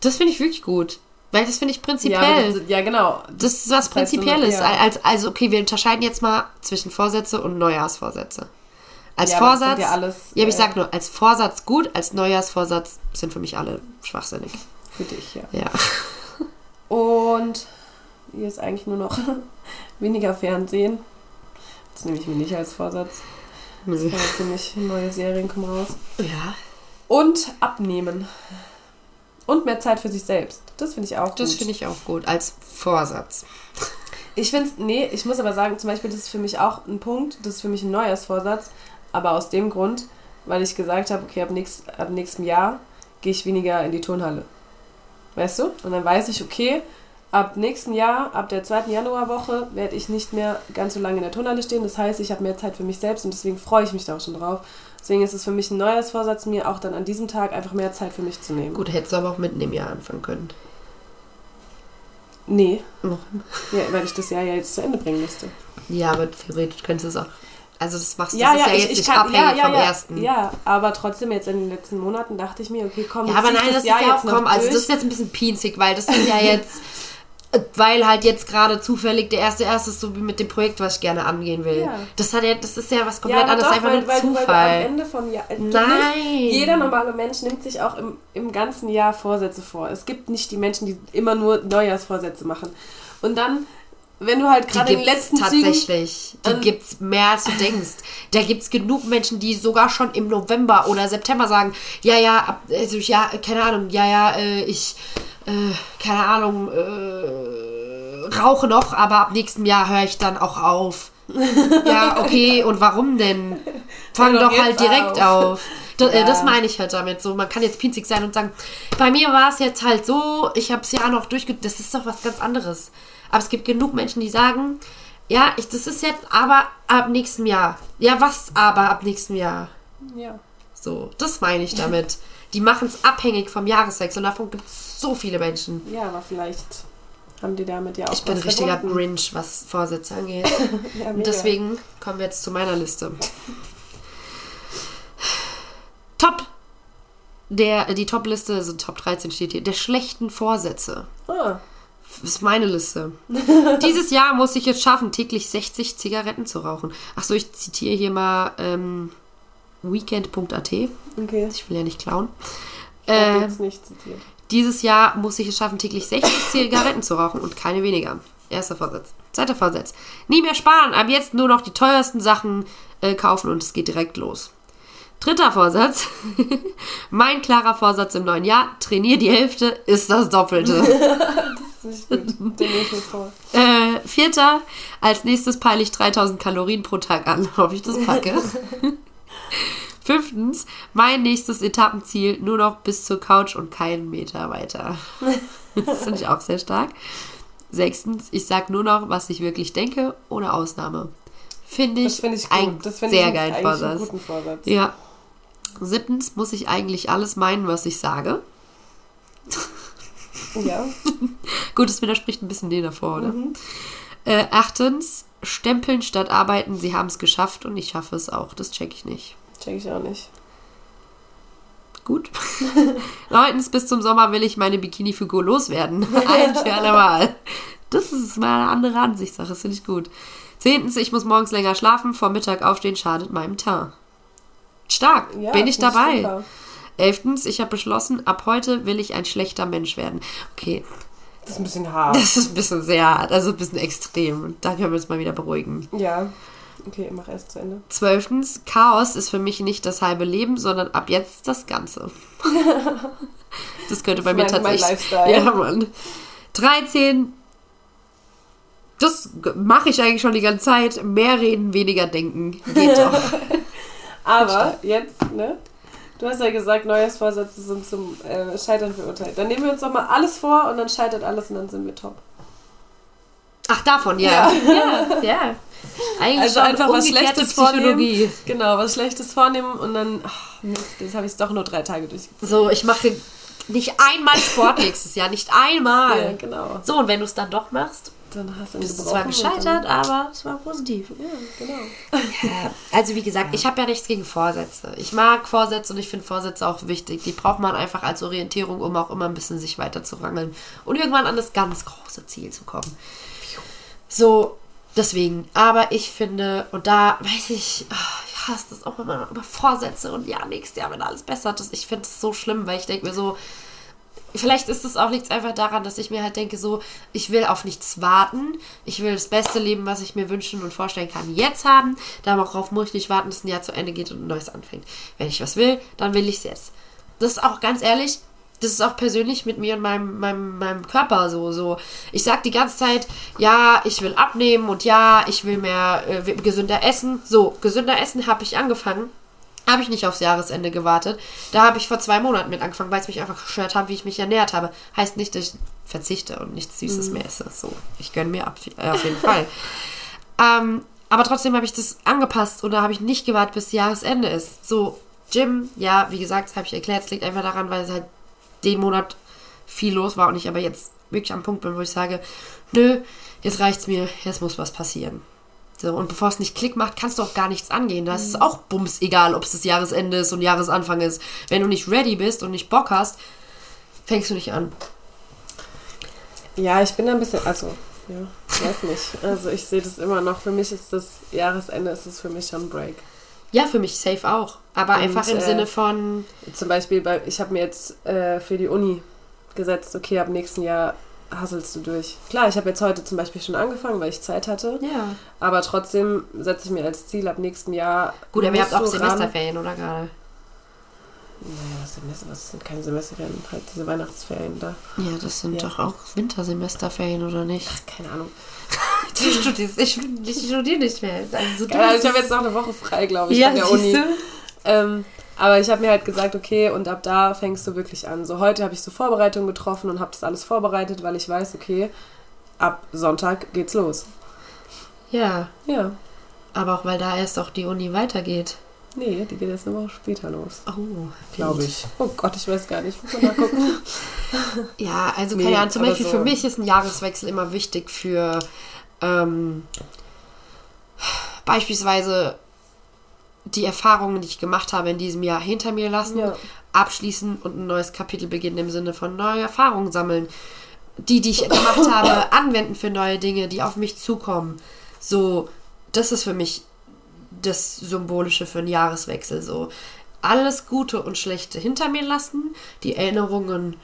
Das finde ich wirklich gut. Weil das finde ich Ja, prinzipiell. aber das, ja, genau. Das ist was Das heißt, du- Prinzipielles. ja. Als, also, okay, wir unterscheiden jetzt mal zwischen Vorsätze und Neujahrsvorsätze. Als ja, Vorsatz. ja alles Ja, aber ich äh, sag nur, als Vorsatz gut, als Neujahrsvorsatz sind für mich alle schwachsinnig. für dich, ja. Ja. Und hier ist eigentlich nur noch weniger Fernsehen. Das nehme ich mir nicht als Vorsatz. Das kann jetzt nämlich neue Serien kommen raus. Ja. Und abnehmen. Und mehr Zeit für sich selbst. Das finde ich auch Das gut. finde ich auch gut. Als Vorsatz. Ich finde es, nee, ich muss aber sagen, zum Beispiel, das ist für mich auch ein Punkt, das ist für mich ein Neujahrsvorsatz, aber aus dem Grund, weil ich gesagt habe, okay, ab, nächst, ab nächstem Jahr gehe ich weniger in die Turnhalle. Weißt du? Und dann weiß ich, okay, ab nächstem Jahr, ab der zweiten Januarwoche, werde ich nicht mehr ganz so lange in der Turnhalle stehen. Das heißt, ich habe mehr Zeit für mich selbst und deswegen freue ich mich da auch schon drauf. Deswegen ist es für mich ein Neujahrsvorsatz, mir auch dann an diesem Tag einfach mehr Zeit für mich zu nehmen. Gut, hättest du aber auch mitten im Jahr anfangen können. Nee, Warum? ja, weil ich das Jahr ja jetzt zu Ende bringen müsste. Ja, aber theoretisch könntest du es auch. Also das machst du Ja, das ja, ist ja ich, jetzt ich nicht kann, abhängig ja, vom ja, ersten. Ja, aber trotzdem jetzt in den letzten Monaten dachte ich mir, okay, komm, Ja, aber nein, das ist Jahr ja auch komm, also das ist jetzt ein bisschen pinzig, weil das ist ja jetzt. Weil halt jetzt gerade zufällig der erste erste ist, so wie mit dem Projekt, was ich gerne angehen will. Ja. Das hat ja, das ist ja was komplett aber anderes, doch, einfach weil, nur weil, du- weil du am Zufall. Ende von Jahr, Nein. nimmst- Jeder normale Mensch nimmt sich auch im, im ganzen Jahr Vorsätze vor. Es gibt nicht die Menschen, die immer nur Neujahrsvorsätze machen. Und dann, wenn du halt gerade in den letzten Zügen... tatsächlich. Die Ähm, gibt's mehr als du denkst. Da gibt's genug Menschen, die sogar schon im November oder September sagen, ja, ja, also ja, keine Ahnung, ja, ja, äh, ich, äh, keine Ahnung, äh, rauche noch, aber ab nächstem Jahr höre ich dann auch auf. ja, okay, und warum denn? Fang doch doch halt direkt auf. auf. Da, äh, Ja. Das meine ich halt damit. So, man kann jetzt pinzig sein und sagen, bei mir war es jetzt halt so, ich habe es ja noch durchge... Das ist doch was ganz anderes. Aber es gibt genug Menschen, die sagen, ja, ich, das ist jetzt aber ab nächstem Jahr. Ja, was aber ab nächstem Jahr? Ja. So, das meine ich damit. Die machen es abhängig vom Jahreswechsel. Und davon gibt es so viele Menschen. ja, aber vielleicht haben die damit ja auch Ich bin ein richtiger verbunden. Grinch, was Vorsätze angeht. Ja, Und deswegen kommen wir jetzt zu meiner Liste. Top. Der, die Top-Liste, also Top 13 steht hier, der schlechten Vorsätze. Das ist meine Liste. Dieses Jahr muss ich es schaffen, täglich 60 Zigaretten zu rauchen. Achso, ich zitiere hier mal ähm, weekend.at. Ich okay. will ja nicht klauen. Ich Äh, jetzt nicht zitiert. dieses Jahr muss ich es schaffen, täglich 60 Zigaretten zu rauchen und keine weniger. Erster Vorsatz. Zweiter Vorsatz. Nie mehr sparen, ab jetzt nur noch die teuersten Sachen äh, kaufen und es geht direkt los. Dritter Vorsatz. mein klarer Vorsatz im neuen Jahr. Trainier die Hälfte, ist das Doppelte. Das ist nicht gut. Den nehme ich mir vor. Äh, vierter, als nächstes peile ich 3000 Kalorien pro Tag an, ob ich das packe. Fünftens, mein nächstes Etappenziel nur noch bis zur Couch und keinen Meter weiter. Das finde ich auch sehr stark. Sechstens, ich sag nur noch, was ich wirklich denke, ohne Ausnahme. Finde ich, finde ich ein. Das finde sehr geilen Vorsatz. guten Vorsatz. Ja. Siebtens, muss ich eigentlich alles meinen, was ich sage. Ja. Gut, das widerspricht ein bisschen dem davor, oder? Mhm. Äh, achtens, stempeln statt arbeiten, sie haben es geschafft und ich schaffe es auch. Das check ich nicht. Check ich auch nicht. Gut. Neuntens, bis zum Sommer will ich meine Bikini-Figur loswerden. Ein für alle Mal. Das ist mal eine andere Ansichtssache, das finde ich gut. Zehntens, ich muss morgens länger schlafen, vor Mittag aufstehen schadet meinem Teint. Stark, Ja, bin ich dabei. super. Elftens, ich habe beschlossen, ab heute will ich ein schlechter Mensch werden. Okay, Das ist ein bisschen hart. das ist ein bisschen sehr hart, also ein bisschen extrem. Da können wir uns mal wieder beruhigen. Ja. Okay, mach erst zu Ende. Zwölftens, Chaos ist für mich nicht das halbe Leben, sondern ab jetzt das Ganze. Das könnte bei Das mir mein- mein tatsächlich. Lifestyle. Ja, Mann. 13. Das mache ich eigentlich schon die ganze Zeit. Mehr reden, weniger denken. Geht doch. Aber jetzt, ne? Du hast ja gesagt, Neujahrsvorsätze sind zum äh, Scheitern verurteilt. Dann nehmen wir uns doch mal alles vor und dann scheitert alles und dann sind wir top. Ach, davon, ja. Ja, ja. Eigentlich Also einfach was Schlechtes vornehmen. Psychologie. Genau, was Schlechtes vornehmen und dann, ach, Mist, jetzt habe ich es doch nur drei Tage durchgezogen. So, ich mache nicht einmal Sport nächstes Jahr. Nicht einmal. Ja, genau. So, und wenn du es dann doch machst, Dann hast du bist du zwar gescheitert, aber es war positiv. Ja, genau. Ja, also wie gesagt, ich habe ja nichts gegen Vorsätze. Ich mag Vorsätze und ich finde Vorsätze auch wichtig. Die braucht man einfach als Orientierung, um auch immer ein bisschen sich weiter zu rangeln und irgendwann an das ganz große Ziel zu kommen. So, deswegen. Aber ich finde, und da weiß ich, ah, ich hasse das auch immer über Vorsätze und ja, nächstes Jahr, wenn alles besser ist. Ich finde es so schlimm, weil ich denke mir so, Vielleicht ist es auch liegt einfach daran, dass ich mir halt denke, so, ich will auf nichts warten. Ich will das beste Leben, was ich mir wünschen und vorstellen kann, jetzt haben. Darauf muss ich nicht warten, dass ein Jahr zu Ende geht und ein neues anfängt. Wenn ich was will, dann will ich es jetzt. Das ist auch ganz ehrlich, das ist auch persönlich mit mir und meinem, meinem, meinem Körper so, so. Ich sag die ganze Zeit, ja, ich will abnehmen und ja, ich will mehr äh, gesünder essen. So, gesünder essen habe ich angefangen. Habe ich nicht aufs Jahresende gewartet. Da habe ich vor zwei Monaten mit angefangen, weil es mich einfach gestört hat, wie ich mich ernährt habe. Heißt nicht, dass ich verzichte und nichts Süßes mehr esse. So, ich gönne mir ab, äh, auf jeden Fall. Ähm, aber trotzdem habe ich das angepasst oder habe ich nicht gewartet, bis Jahresende ist. So, Gym, ja, wie gesagt, habe ich erklärt. Es liegt einfach daran, weil es halt den Monat viel los war und ich aber jetzt wirklich am Punkt bin, wo ich sage, nö, jetzt reicht's mir, jetzt muss was passieren. So, und bevor es nicht Klick macht, kannst du auch gar nichts angehen. Da ist es auch bums egal, ob es das Jahresende ist und Jahresanfang ist. Wenn du nicht ready bist und nicht Bock hast, fängst du nicht an. Ja, ich bin da ein bisschen, also, ja, weiß nicht. Also ich sehe das immer noch. Für mich ist das Jahresende, ist es für mich schon ein Break. Ja, für mich safe auch. Aber Und, einfach im äh, Sinne von, Zum Beispiel, bei, ich habe mir jetzt äh, für die Uni gesetzt, okay, ab nächsten Jahr hasselst du durch. Klar, ich habe jetzt heute zum Beispiel schon angefangen, weil ich Zeit hatte. ja. Aber trotzdem setze ich mir als Ziel, ab nächsten Jahr. Gut, aber ihr habt auch ran- Semesterferien, oder gerade? Naja, Semester, was sind keine Semesterferien, halt diese Weihnachtsferien da. Ja, das sind Ja. doch auch Wintersemesterferien, oder nicht? Keine Ahnung. Du studierst, ich, ich studiere nicht mehr. Also, Ja, ich habe jetzt noch eine Woche frei, glaube ich, ja, von der Uni. Ähm, aber ich habe mir halt gesagt, okay, und ab da fängst du wirklich an. So heute habe ich so Vorbereitungen getroffen und habe das alles vorbereitet, weil ich weiß, okay, ab Sonntag geht's los. Ja, Ja. aber auch weil da erst auch die Uni weitergeht. Nee, die geht jetzt eine Woche später los. Oh, Glaube ich. Oh Gott, ich weiß gar nicht. Muss mal nachgucken. Ja, also Nee, keine Ahnung, zum Beispiel so- für mich ist ein Jahreswechsel immer wichtig für ähm, beispielsweise die Erfahrungen, die ich gemacht habe in diesem Jahr hinter mir lassen, Ja. abschließen und ein neues Kapitel beginnen im Sinne von neue Erfahrungen sammeln. Die, die ich gemacht habe, anwenden für neue Dinge, die auf mich zukommen. So, das ist für mich das Symbolische für einen Jahreswechsel. So, alles Gute und Schlechte hinter mir lassen, die Erinnerungen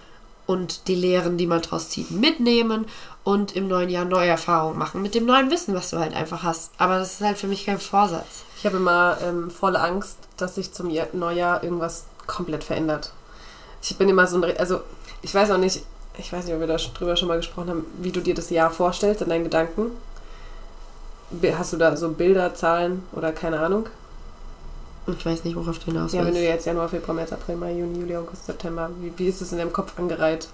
und die Lehren, die man draus zieht, mitnehmen und im neuen Jahr neue Erfahrungen machen mit dem neuen Wissen, was du halt einfach hast. Aber das ist halt für mich kein Vorsatz. Ich habe immer ähm, volle Angst, dass sich zum Jahr- Neujahr irgendwas komplett verändert. Ich bin immer so ein, also ich weiß auch nicht, ich weiß nicht, ob wir da schon drüber schon mal gesprochen haben, wie du dir das Jahr vorstellst in deinen Gedanken. Hast du da so Bilder, Zahlen oder keine Ahnung? Ich weiß nicht, worauf du hinaus Ja, wenn du willst. jetzt Januar, Februar, März, April, Mai, Juni, Juli, August, September, wie, wie ist es in deinem Kopf angereiht?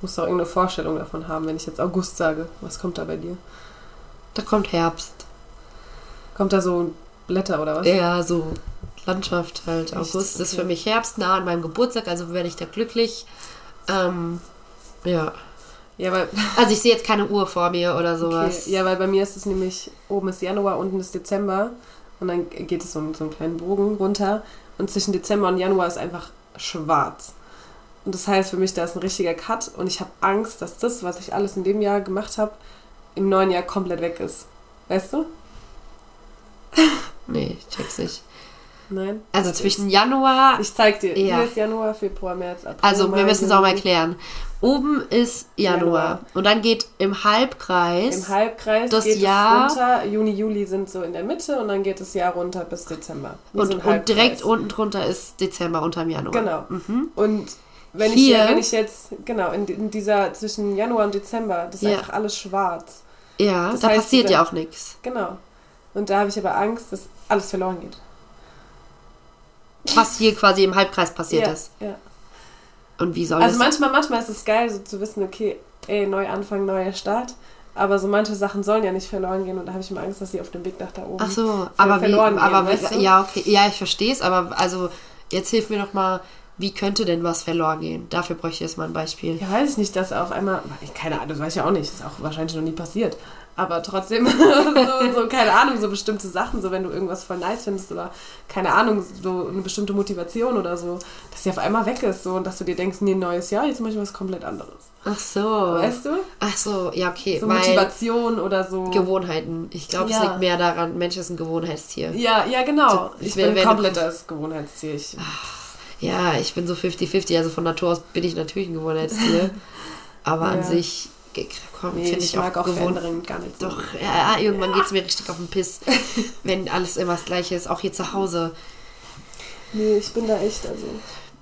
Musst du auch irgendeine Vorstellung davon haben, wenn ich jetzt August sage. Was kommt da bei dir? Da kommt Herbst. Kommt da so Blätter oder was? Ja, so Landschaft halt. Echt? August ist Okay. für mich Herbst, nah an meinem Geburtstag, also werde ich da glücklich. Ähm, ja. Ja, weil, Also ich sehe jetzt keine Uhr vor mir oder sowas. okay. ja, weil bei mir ist es nämlich, oben ist Januar, unten ist Dezember und dann geht es so, einen- so einen kleinen Bogen runter und zwischen Dezember und Januar ist einfach schwarz. Und das heißt für mich, da ist ein richtiger Cut und ich habe Angst, dass das, was ich alles in dem Jahr gemacht habe, im neuen Jahr komplett weg ist. Weißt du? Nee, ich check's nicht. Nein? Also zwischen Januar, Ich zeig dir. Ja. Hier ist Januar, Februar, März, April. also wir müssen es auch mal erklären. Oben ist Januar. Januar. Und dann geht im Halbkreis. Im Halbkreis Das Jahr- runter. Juni, Juli sind so in der Mitte und dann geht das Jahr runter bis Dezember. Wie so und, und direkt unten drunter ist Dezember unterm Januar. Genau. Mhm. Und wenn ich, Hier- wenn ich jetzt, genau, in, in dieser zwischen Januar und Dezember, das ist Ja. einfach alles schwarz. Ja, Das da heißt, passiert dieser- ja auch nichts. Genau. Und da habe ich aber Angst, dass alles verloren geht. Was hier quasi im Halbkreis passiert ja, ist. Ja. Und wie soll Also das manchmal, manchmal ist es geil, so zu wissen, okay, ey, Neuanfang, neuer Start. Aber so manche Sachen sollen ja nicht verloren gehen und da habe ich immer Angst, dass sie auf dem Weg nach da oben. Ach so, aber wie, verloren gehen, aber weißt du? ja, okay, ja, ich verstehe es, aber also jetzt hilf mir doch mal, wie könnte denn was verloren gehen? Dafür bräuchte ich jetzt mal ein Beispiel. Ja, weiß ich nicht, dass auf einmal, ich, keine Ahnung, das weiß ich ja auch nicht, ist auch wahrscheinlich noch nie passiert. Aber trotzdem, so, so, keine Ahnung, so bestimmte Sachen, so wenn du irgendwas voll nice findest oder keine Ahnung, so eine bestimmte Motivation oder so, dass sie auf einmal weg ist so und dass du dir denkst, nee, neues Jahr, jetzt mache ich was komplett anderes. Ach so. Weißt du? Ach so, ja, okay, So Motivation oder so. Gewohnheiten. Ich glaube, es Ja. liegt mehr daran, Mensch ist ein Gewohnheitstier. Ja, ja, genau. So, Ich wenn- bin wenn- komplettes Gewohnheitstier. Ich, Ja, ich bin so 50-50, also von Natur aus bin ich natürlich ein Gewohnheitstier. aber an Ja. sich ge- komm, nee, finde ich, ich, mag auch gewohnt. Veränderungen gar nicht so. Doch, ja, irgendwann geht es mir richtig auf den Piss, wenn alles immer das Gleiche ist, auch hier zu Hause. Nee, ich bin da echt, also.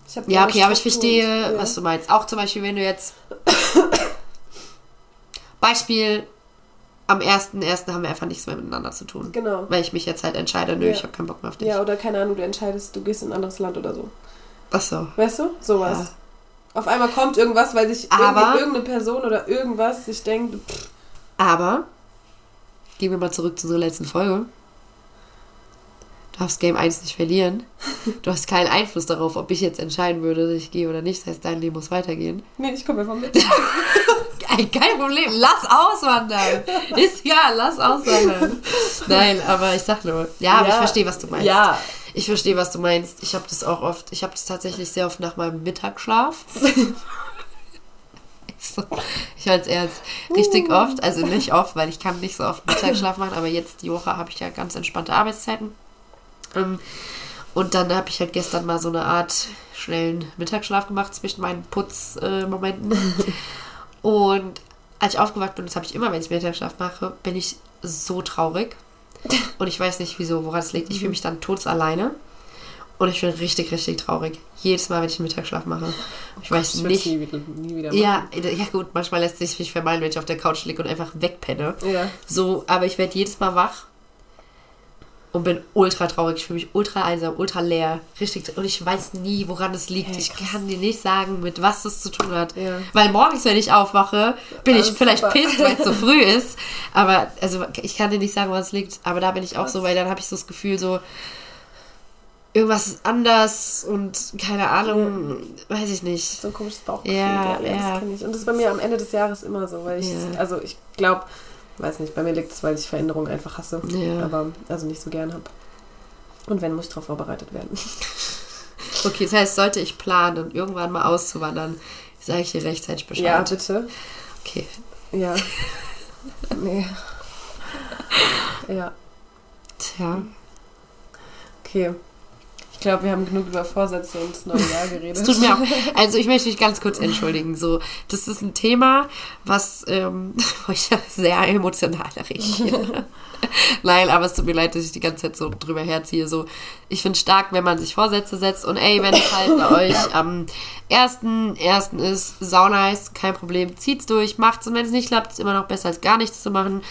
Ich hab Ja, okay, aber ich verstehe, ja. was du meinst. Auch zum Beispiel, wenn du jetzt. Beispiel, am 1.1. haben wir einfach nichts mehr miteinander zu tun. Genau. Weil ich mich jetzt halt entscheide, nö, Ja. ich habe keinen Bock mehr auf dich. Ja, oder keine Ahnung, du entscheidest, du gehst in ein anderes Land oder so. Ach so. Weißt du? Sowas. Ja. Auf einmal kommt irgendwas, weil sich Aber- irgendeine Person oder irgendwas sich denkt, pff, Aber, gehen wir mal zurück zu unserer letzten Folge. Du darfst Game 1 nicht verlieren. Du hast keinen Einfluss darauf, ob ich jetzt entscheiden würde, dass ich gehe oder nicht. Das heißt, dein Leben muss weitergehen. nee, ich komme einfach mit. Kein, kein Problem, lass auswandern. Ist ja, lass auswandern. Nein, aber ich sag nur, ja, aber ich verstehe, was du meinst. Ja, Ich verstehe, was du meinst. Ich habe das auch oft, ich habe das tatsächlich sehr oft nach meinem Mittagsschlaf. So, ich meine es ernst. Richtig oft, also nicht oft, weil ich kann nicht so oft Mittagsschlaf machen, aber jetzt die Woche habe ich ja ganz entspannte Arbeitszeiten. Ähm, und dann habe ich halt gestern mal so eine Art schnellen Mittagsschlaf gemacht zwischen meinen Putzmomenten. und als ich aufgewacht bin, das habe ich immer, wenn ich Mittagsschlaf mache, bin ich so traurig. Und ich weiß nicht wieso, woran es liegt. Ich fühle mich dann alleine. Und ich bin richtig, richtig traurig. Jedes Mal, wenn ich einen Mittagsschlaf mache. Ich weiß Ich nicht. Nie wieder, nie wieder Ja, ja gut, manchmal lässt sich mich vermeiden, wenn ich auf der Couch liege und einfach wegpenne. Ja. So, aber ich werde jedes Mal wach und bin ultra traurig. Ich fühle mich ultra einsam, ultra leer. Richtig. Und ich weiß nie, woran es liegt. Hey, ich kann dir nicht sagen, mit was das zu tun hat. Ja. Weil morgens, wenn ich aufwache, bin Ah, ich vielleicht pisst, weil es so früh ist. Aber also ich kann dir nicht sagen, woran es liegt. Aber da bin ich auch so, weil dann habe ich so das Gefühl, so irgendwas ist anders und keine Ahnung, weiß ich nicht. So ein komisches Bauchgefühl. Ja, ja, ja. Das. Und das ist bei mir am Ende des Jahres immer so, weil ich, Ja. also ich glaube, weiß nicht, bei mir liegt es, weil ich Veränderungen einfach hasse. Ja. Aber also nicht so gern habe. Und wenn, muss ich darauf vorbereitet werden. Okay, das heißt, sollte ich planen, irgendwann mal auszuwandern, sage ich dir rechtzeitig Bescheid. Ja, bitte. Okay. Ja. nee. Ja, Tja. okay. Ich glaube, wir haben genug über Vorsätze und das neue Jahr geredet. Es tut mir auch. Also ich möchte mich ganz kurz entschuldigen. So, das ist ein Thema, was ähm, wo ich sehr emotional reagiere. Nein, aber es tut mir leid, dass ich die ganze Zeit so drüber herziehe. So, ich finde stark, wenn man sich Vorsätze setzt und ey, wenn es halt bei euch am ersten ersten ist, sau nice, kein Problem, zieht's durch, macht's und wenn es nicht klappt, ist immer noch besser als gar nichts zu machen.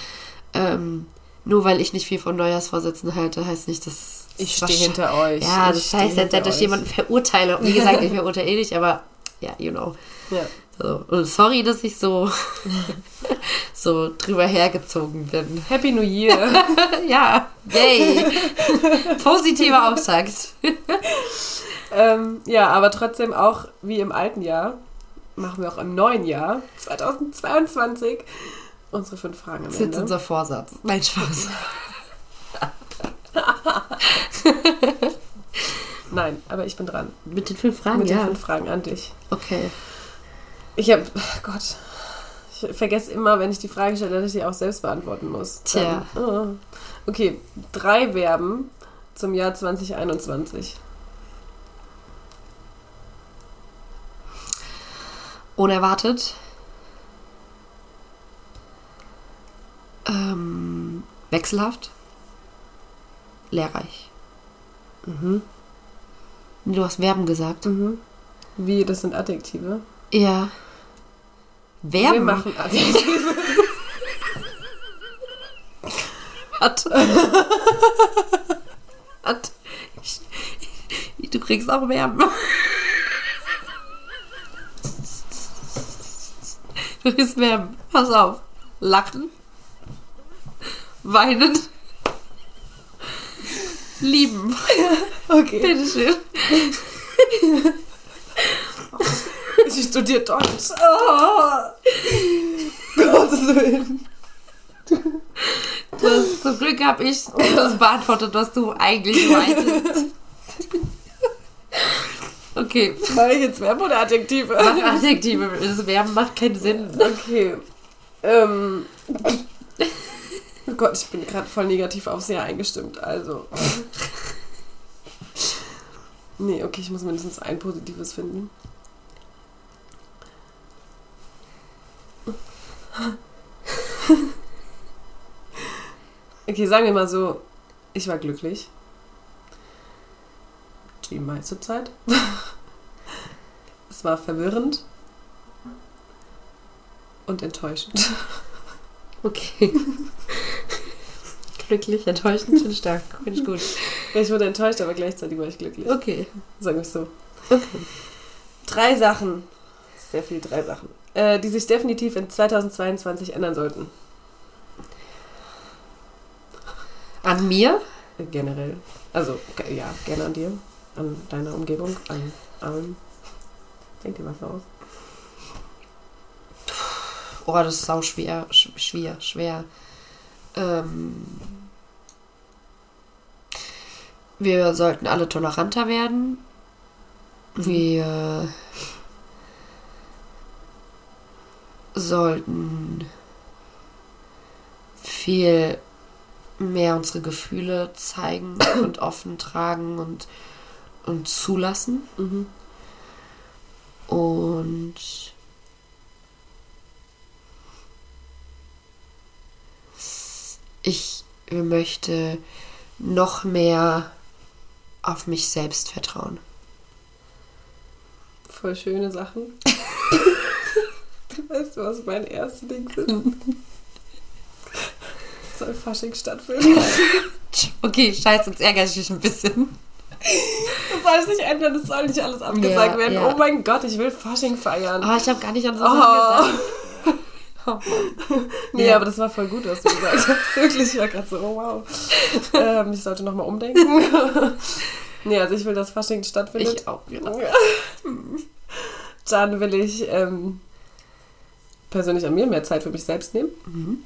Ähm, nur weil ich nicht viel von Neujahrsvorsätzen halte, heißt nicht, dass Ich stehe hinter euch. ja, Ich das heißt jetzt dass ich jemanden verurteile. Und wie gesagt, ich verurteile eh nicht, aber ja, you know. Ja. So. Und sorry, dass ich so, so drüber hergezogen bin. Happy New Year. ja, yay. Positiver Auftakt. ähm, ja, aber trotzdem auch wie im alten Jahr machen wir auch im neuen Jahr 2022 unsere fünf Fragen Das ist jetzt Ende. unser Vorsatz. Mein Spaß. Nein, aber ich bin dran. Mit den fünf Fragen, Mit den ja. fünf Fragen an dich. Okay. Ich habe, Gott, ich vergesse immer, wenn ich die Frage stelle, dass ich die auch selbst beantworten muss. Tja. Dann, oh. Okay, drei Verben zum Jahr 2021. Unerwartet. Ähm, wechselhaft. Lehrreich. Mhm. Du hast Verben gesagt. Mhm. Wie, das sind Adjektive. Ja. Wir Verben? machen Adjektive. Ich, ich, du kriegst auch Verben. Du kriegst Verben. Pass auf. Lachen. Weinen. Lieben. Okay. Bitteschön. Ich studiere Deutsch. Oh. Gottes Willen. Du hast, zum Glück habe ich das beantwortet, was du eigentlich meintest. Okay. Mache ich jetzt Verben oder Adjektive? Mach Adjektive. Das Verben macht keinen Sinn. Okay. Ähm. Gott, ich bin gerade voll negativ aufs Jahr eingestimmt. Also. Nee, okay, ich muss mindestens ein positives finden. Okay, sagen wir mal so, ich war glücklich. Die meiste Zeit. Es war verwirrend und enttäuschend. Okay. Glücklich, enttäuschend, ich stark. Finde ich gut. Ich wurde enttäuscht, aber gleichzeitig war ich glücklich. Okay. Sagen wir es so. Okay. Drei Sachen, sehr viel drei Sachen, äh, die sich definitiv in 2022 ändern sollten. An mir? Äh, generell. Also, ja, gerne an dir, an deiner Umgebung, an allen. Denk dir was aus. Oh, das ist sau schwer. sch- Schwer, schwer. Ähm, wir sollten alle toleranter werden. Wir sollten viel mehr unsere Gefühle zeigen und offen tragen und, und zulassen. Mhm. Und ich möchte noch mehr auf mich selbst vertrauen. Voll schöne Sachen. weißt du, was mein erstes Ding ist? Soll Fasching stattfinden? Okay, scheiße, jetzt ärgere ich mich ein bisschen. Das soll sich nicht ändern, das soll nicht alles abgesagt Ja, werden. ja. Oh mein Gott, ich will Fasching feiern. Aber ich habe gar nicht an so Oh. Gedacht. Oh. Nee, Ja. aber das war voll gut, was du gesagt hast. Wirklich, ich war gerade so, oh wow. Ähm, ich sollte nochmal umdenken. nee, also ich will, dass Fasching stattfindet. Ich auch, ja. Dann will ich ähm, persönlich an mir mehr Zeit für mich selbst nehmen. Mhm.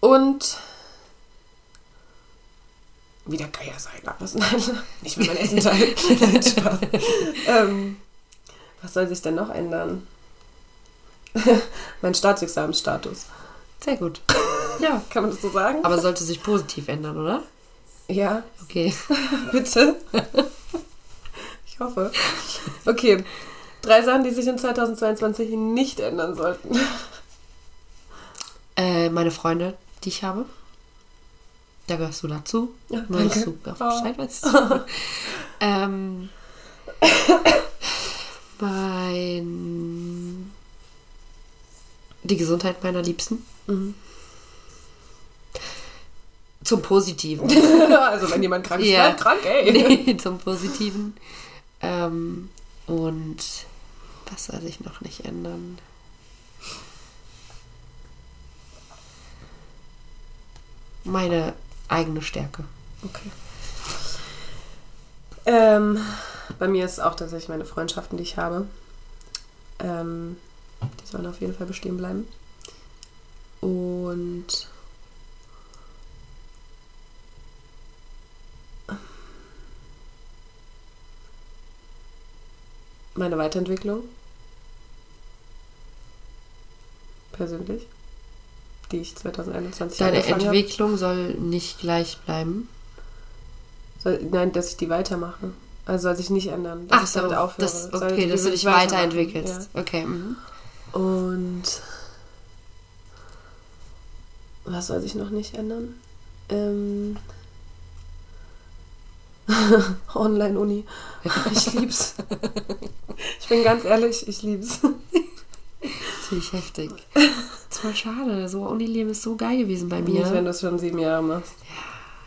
Und wieder Geier sein. Was, nein, nicht mehr mein Essen teilen. Ähm, was soll sich denn noch ändern? mein Staatsexamensstatus. Sehr gut. Ja. Kann man das so sagen? Aber sollte sich positiv ändern, oder? Ja, Okay. bitte. Ich hoffe. Okay. Drei Sachen, die sich in 2022 nicht ändern sollten. Äh, meine Freunde, die ich habe. Da gehörst du dazu. Ja, Nur, dass danke. du auch Oh. Bescheid weißt. ähm, mein, die Gesundheit meiner Liebsten. Mhm. Zum Positiven. also wenn jemand krank ist, Ja. bleibt krank, ey. nee, zum Positiven. Ähm, und was soll sich noch nicht ändern? Meine eigene Stärke. Okay. Ähm, bei mir ist auch tatsächlich meine Freundschaften, die ich habe. Ähm, die sollen auf jeden Fall bestehen bleiben. Und meine Weiterentwicklung. Persönlich. Die ich 2021 Deine. Entwicklung soll nicht gleich bleiben. Soll, nein, dass ich die weitermache. Also soll sich nicht ändern. Dass Ach ich so, damit aufhöre. das, okay, dass du dich weiterentwickelst. Okay. mhm. Ja. Und was soll sich noch nicht ändern? Ähm, Online-Uni. Ich lieb's. Ich bin ganz ehrlich, ich lieb's. Das finde ich heftig. Das voll schade. So Unileben ist so geil gewesen bei Nicht, wenn mir. du es schon sieben Jahre machst.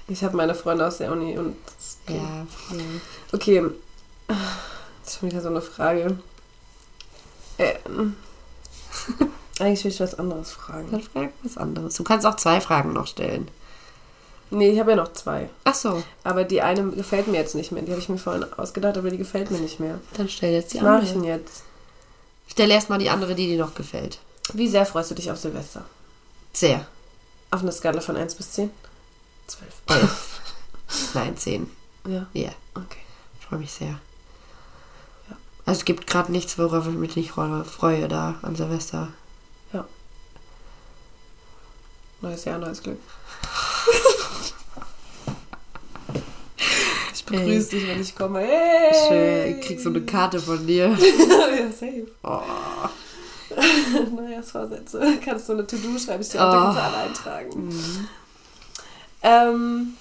Ich habe meine Freunde aus der Uni und. Ja, voll. Okay. Das ist schon wieder so eine Frage. Ähm, eigentlich will ich was anderes fragen. Dann frag was anderes. Du kannst auch zwei Fragen noch stellen. Nee, ich habe ja noch zwei. Ach so, Aber die eine gefällt mir jetzt nicht mehr. Die habe ich mir vorhin ausgedacht, aber die gefällt mir nicht mehr. dann stell jetzt die Was mache ich andere. denn jetzt? Stell erstmal die andere, die dir noch gefällt. Wie sehr freust du dich auf Silvester? Sehr. Auf einer Skala von 1 bis 10? 12. Elf. Nein, zehn. Ja, Ja, okay. ich freue mich sehr. Ja. Also es gibt gerade nichts, worauf ich mich nicht freue, da an Silvester. Neues Jahr, neues Glück. Ich begrüße dich, wenn ich komme. Hey! Schön, ich krieg so eine Karte von dir. ja, safe. Oh. Neujahrsvorsätze. Kannst du eine To-Do schreiben, ich dir auch, da kannst du Oh. alle eintragen. Mhm. Ähm.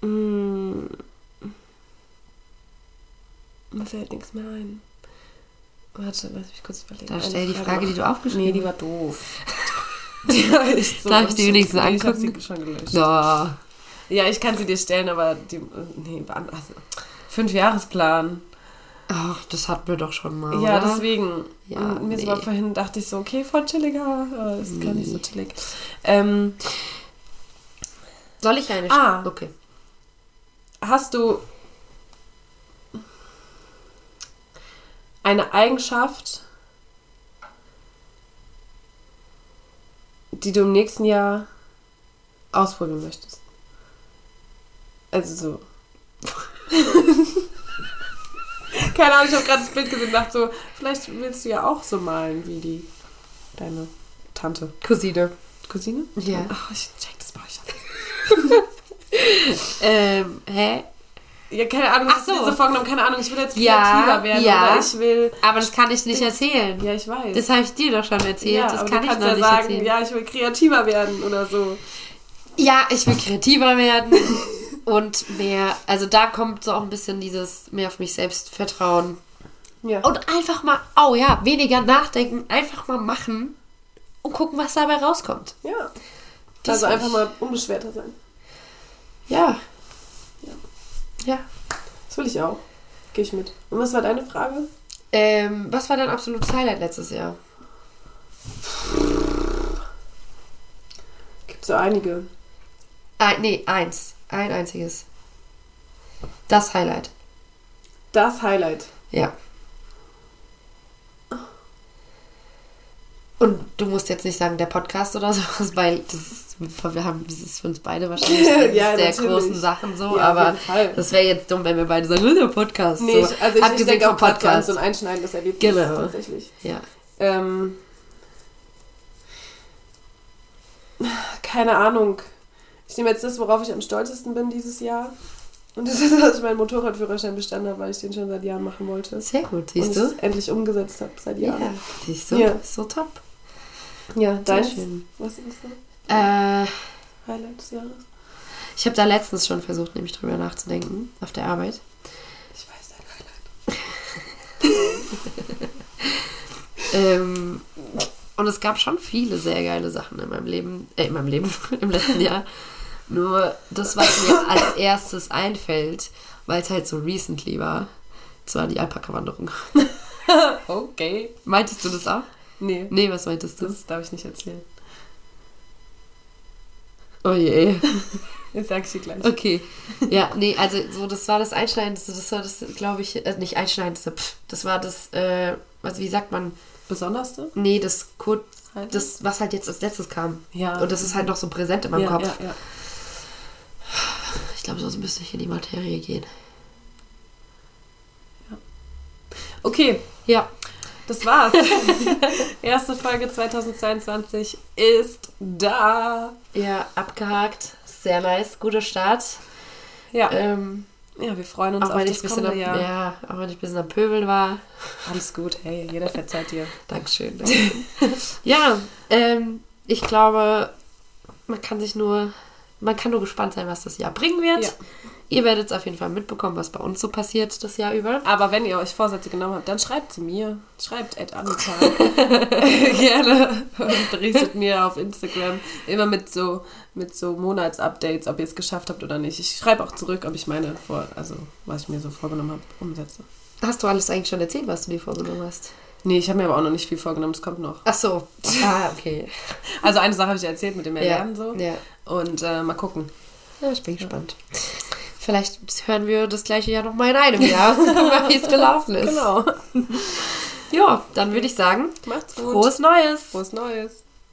mm, Mir fällt nichts mehr ein. Warte, lass mich kurz überlegen. Dann stell die Frage, die noch. du aufgeschrieben Nee, die war doof. die war echt so. Darf ich die wenigstens Nee, Ich hab angucken? sie schon gelöscht. Ja. Ja, ich kann sie dir stellen, aber die. Nee, also, Fünfjahresplan. Ach, das hatten wir doch schon mal. Ja, oder? deswegen. Ja, Und mir nee. war vorhin dachte ich so, okay, voll chilliger. Aber ist gar nicht so chillig. Ähm, Soll ich eine Ah. Okay. hast du eine Eigenschaft, die du im nächsten Jahr ausprobieren möchtest? Also so. Keine Ahnung, ich habe gerade das Bild gesehen und dachte so, vielleicht willst du ja auch so malen wie die deine Tante. Cousine. Cousine? Ja. Ach, ich check das bei euch. Ähm, hä? Ja, keine Ahnung, Ach so. hast du dir so vorgenommen? Keine Ahnung, ich will jetzt Ja, kreativer werden ja. oder ich will... Aber das kann ich nicht erzählen. Ja, ich weiß. Das habe ich dir doch schon erzählt. ja, das kann du ich kannst noch ja nicht sagen, erzählen. ja, ich will kreativer werden oder so. Ja, ich will kreativer werden und mehr, also da kommt so auch ein bisschen dieses mehr auf mich selbst vertrauen. Ja. Und einfach mal, oh ja, weniger nachdenken, einfach mal machen und gucken, was dabei rauskommt. ja. Das also einfach mal unbeschwerter sein. Ja. Ja. Ja. Das will ich auch. Gehe ich mit. Und was war deine Frage? Ähm, was war dein absolutes Highlight letztes Jahr? Gibt so einige. Ein, nee, eins. Ein einziges. Das Highlight. Das Highlight. Ja. Und du musst jetzt nicht sagen, der Podcast oder sowas, weil das ist, wir haben, das ist für uns beide wahrscheinlich eines Ja, der natürlich. großen Sachen so, Ja, aber das wäre jetzt dumm, wenn wir beide sagen, "Oh, der Podcast. Nee, so. ich, also ich, ich denke vom auch an Podcast. so ein einschneidendes Erlebnis. Genau. Tatsächlich. Ja. Ähm, keine Ahnung. Ich nehme jetzt das, worauf ich am stolzesten bin dieses Jahr. Und das ist, dass ich meinen Motorradführerschein bestanden habe, weil ich den schon seit Jahren machen wollte. Sehr gut, und siehst es du? endlich umgesetzt habe seit Ja, Jahren. siehst du? Ja. So top. Ja, schön. Was ist das Äh, Highlight des Jahres? ich habe da letztens schon versucht, nämlich drüber nachzudenken, auf der Arbeit. Ich weiß dein Highlight. Ähm, und es gab schon viele sehr geile Sachen in meinem Leben, äh, in meinem Leben, im letzten Jahr. Nur das, was mir als erstes einfällt, weil es halt so recently war, das war die Alpaka-Wanderung. Okay. Meintest du das auch? Nee, Nee, was meintest du? das darf ich nicht erzählen. Oh je. Jetzt sag ich dir gleich. Okay. Ja, nee, also so, das war das Einschneidendste, das war das, glaube ich, äh, nicht Einschneidendste, pff, das war das, äh, was, wie sagt man, Besonderste? nee, das kurz, Highlight? das, was halt jetzt als letztes kam. Ja. Und das ist halt noch so präsent in meinem ja, Kopf. Ja, ja. Ich glaube, sonst müsste ich in die Materie gehen. Okay, Ja. Das war's. Erste Folge 2022 ist da. Ja, abgehakt. Sehr nice. Guter Start. Ja, Ähm, ja wir freuen uns auch, auf wenn ich das ein bisschen kommende am, Jahr. ja, auch wenn ich ein bisschen am Pöbeln war. Alles gut, hey, jeder verzeiht dir. Dankeschön. Dankeschön. ja, ähm, ich glaube, man kann sich nur, man kann nur gespannt sein, was das Jahr bringen wird. Ja. Ihr werdet es auf jeden Fall mitbekommen, was bei uns so passiert das Jahr über. Aber wenn ihr euch Vorsätze genommen habt, dann schreibt zu mir. Schreibt Ed Annika. Gerne. Und berichtet mir auf Instagram. Immer mit so, mit so Monatsupdates, ob ihr es geschafft habt oder nicht. Ich schreibe auch zurück, ob ich meine, Vor also was ich mir so vorgenommen habe, umsetze. Hast du alles eigentlich schon erzählt, was du dir vorgenommen hast? Nee, ich habe mir aber auch noch nicht viel vorgenommen, das kommt noch. Ach so. Ah, okay. Also eine Sache habe ich erzählt mit dem Ja, Erlernen so. ja. Und äh, mal gucken. Ja, ich bin gespannt. Vielleicht hören wir das gleiche Jahr nochmal in einem Jahr, wie es gelaufen ist. Genau. Ja, dann würde ich sagen, Macht's gut. frohes Neues. Frohes Neues.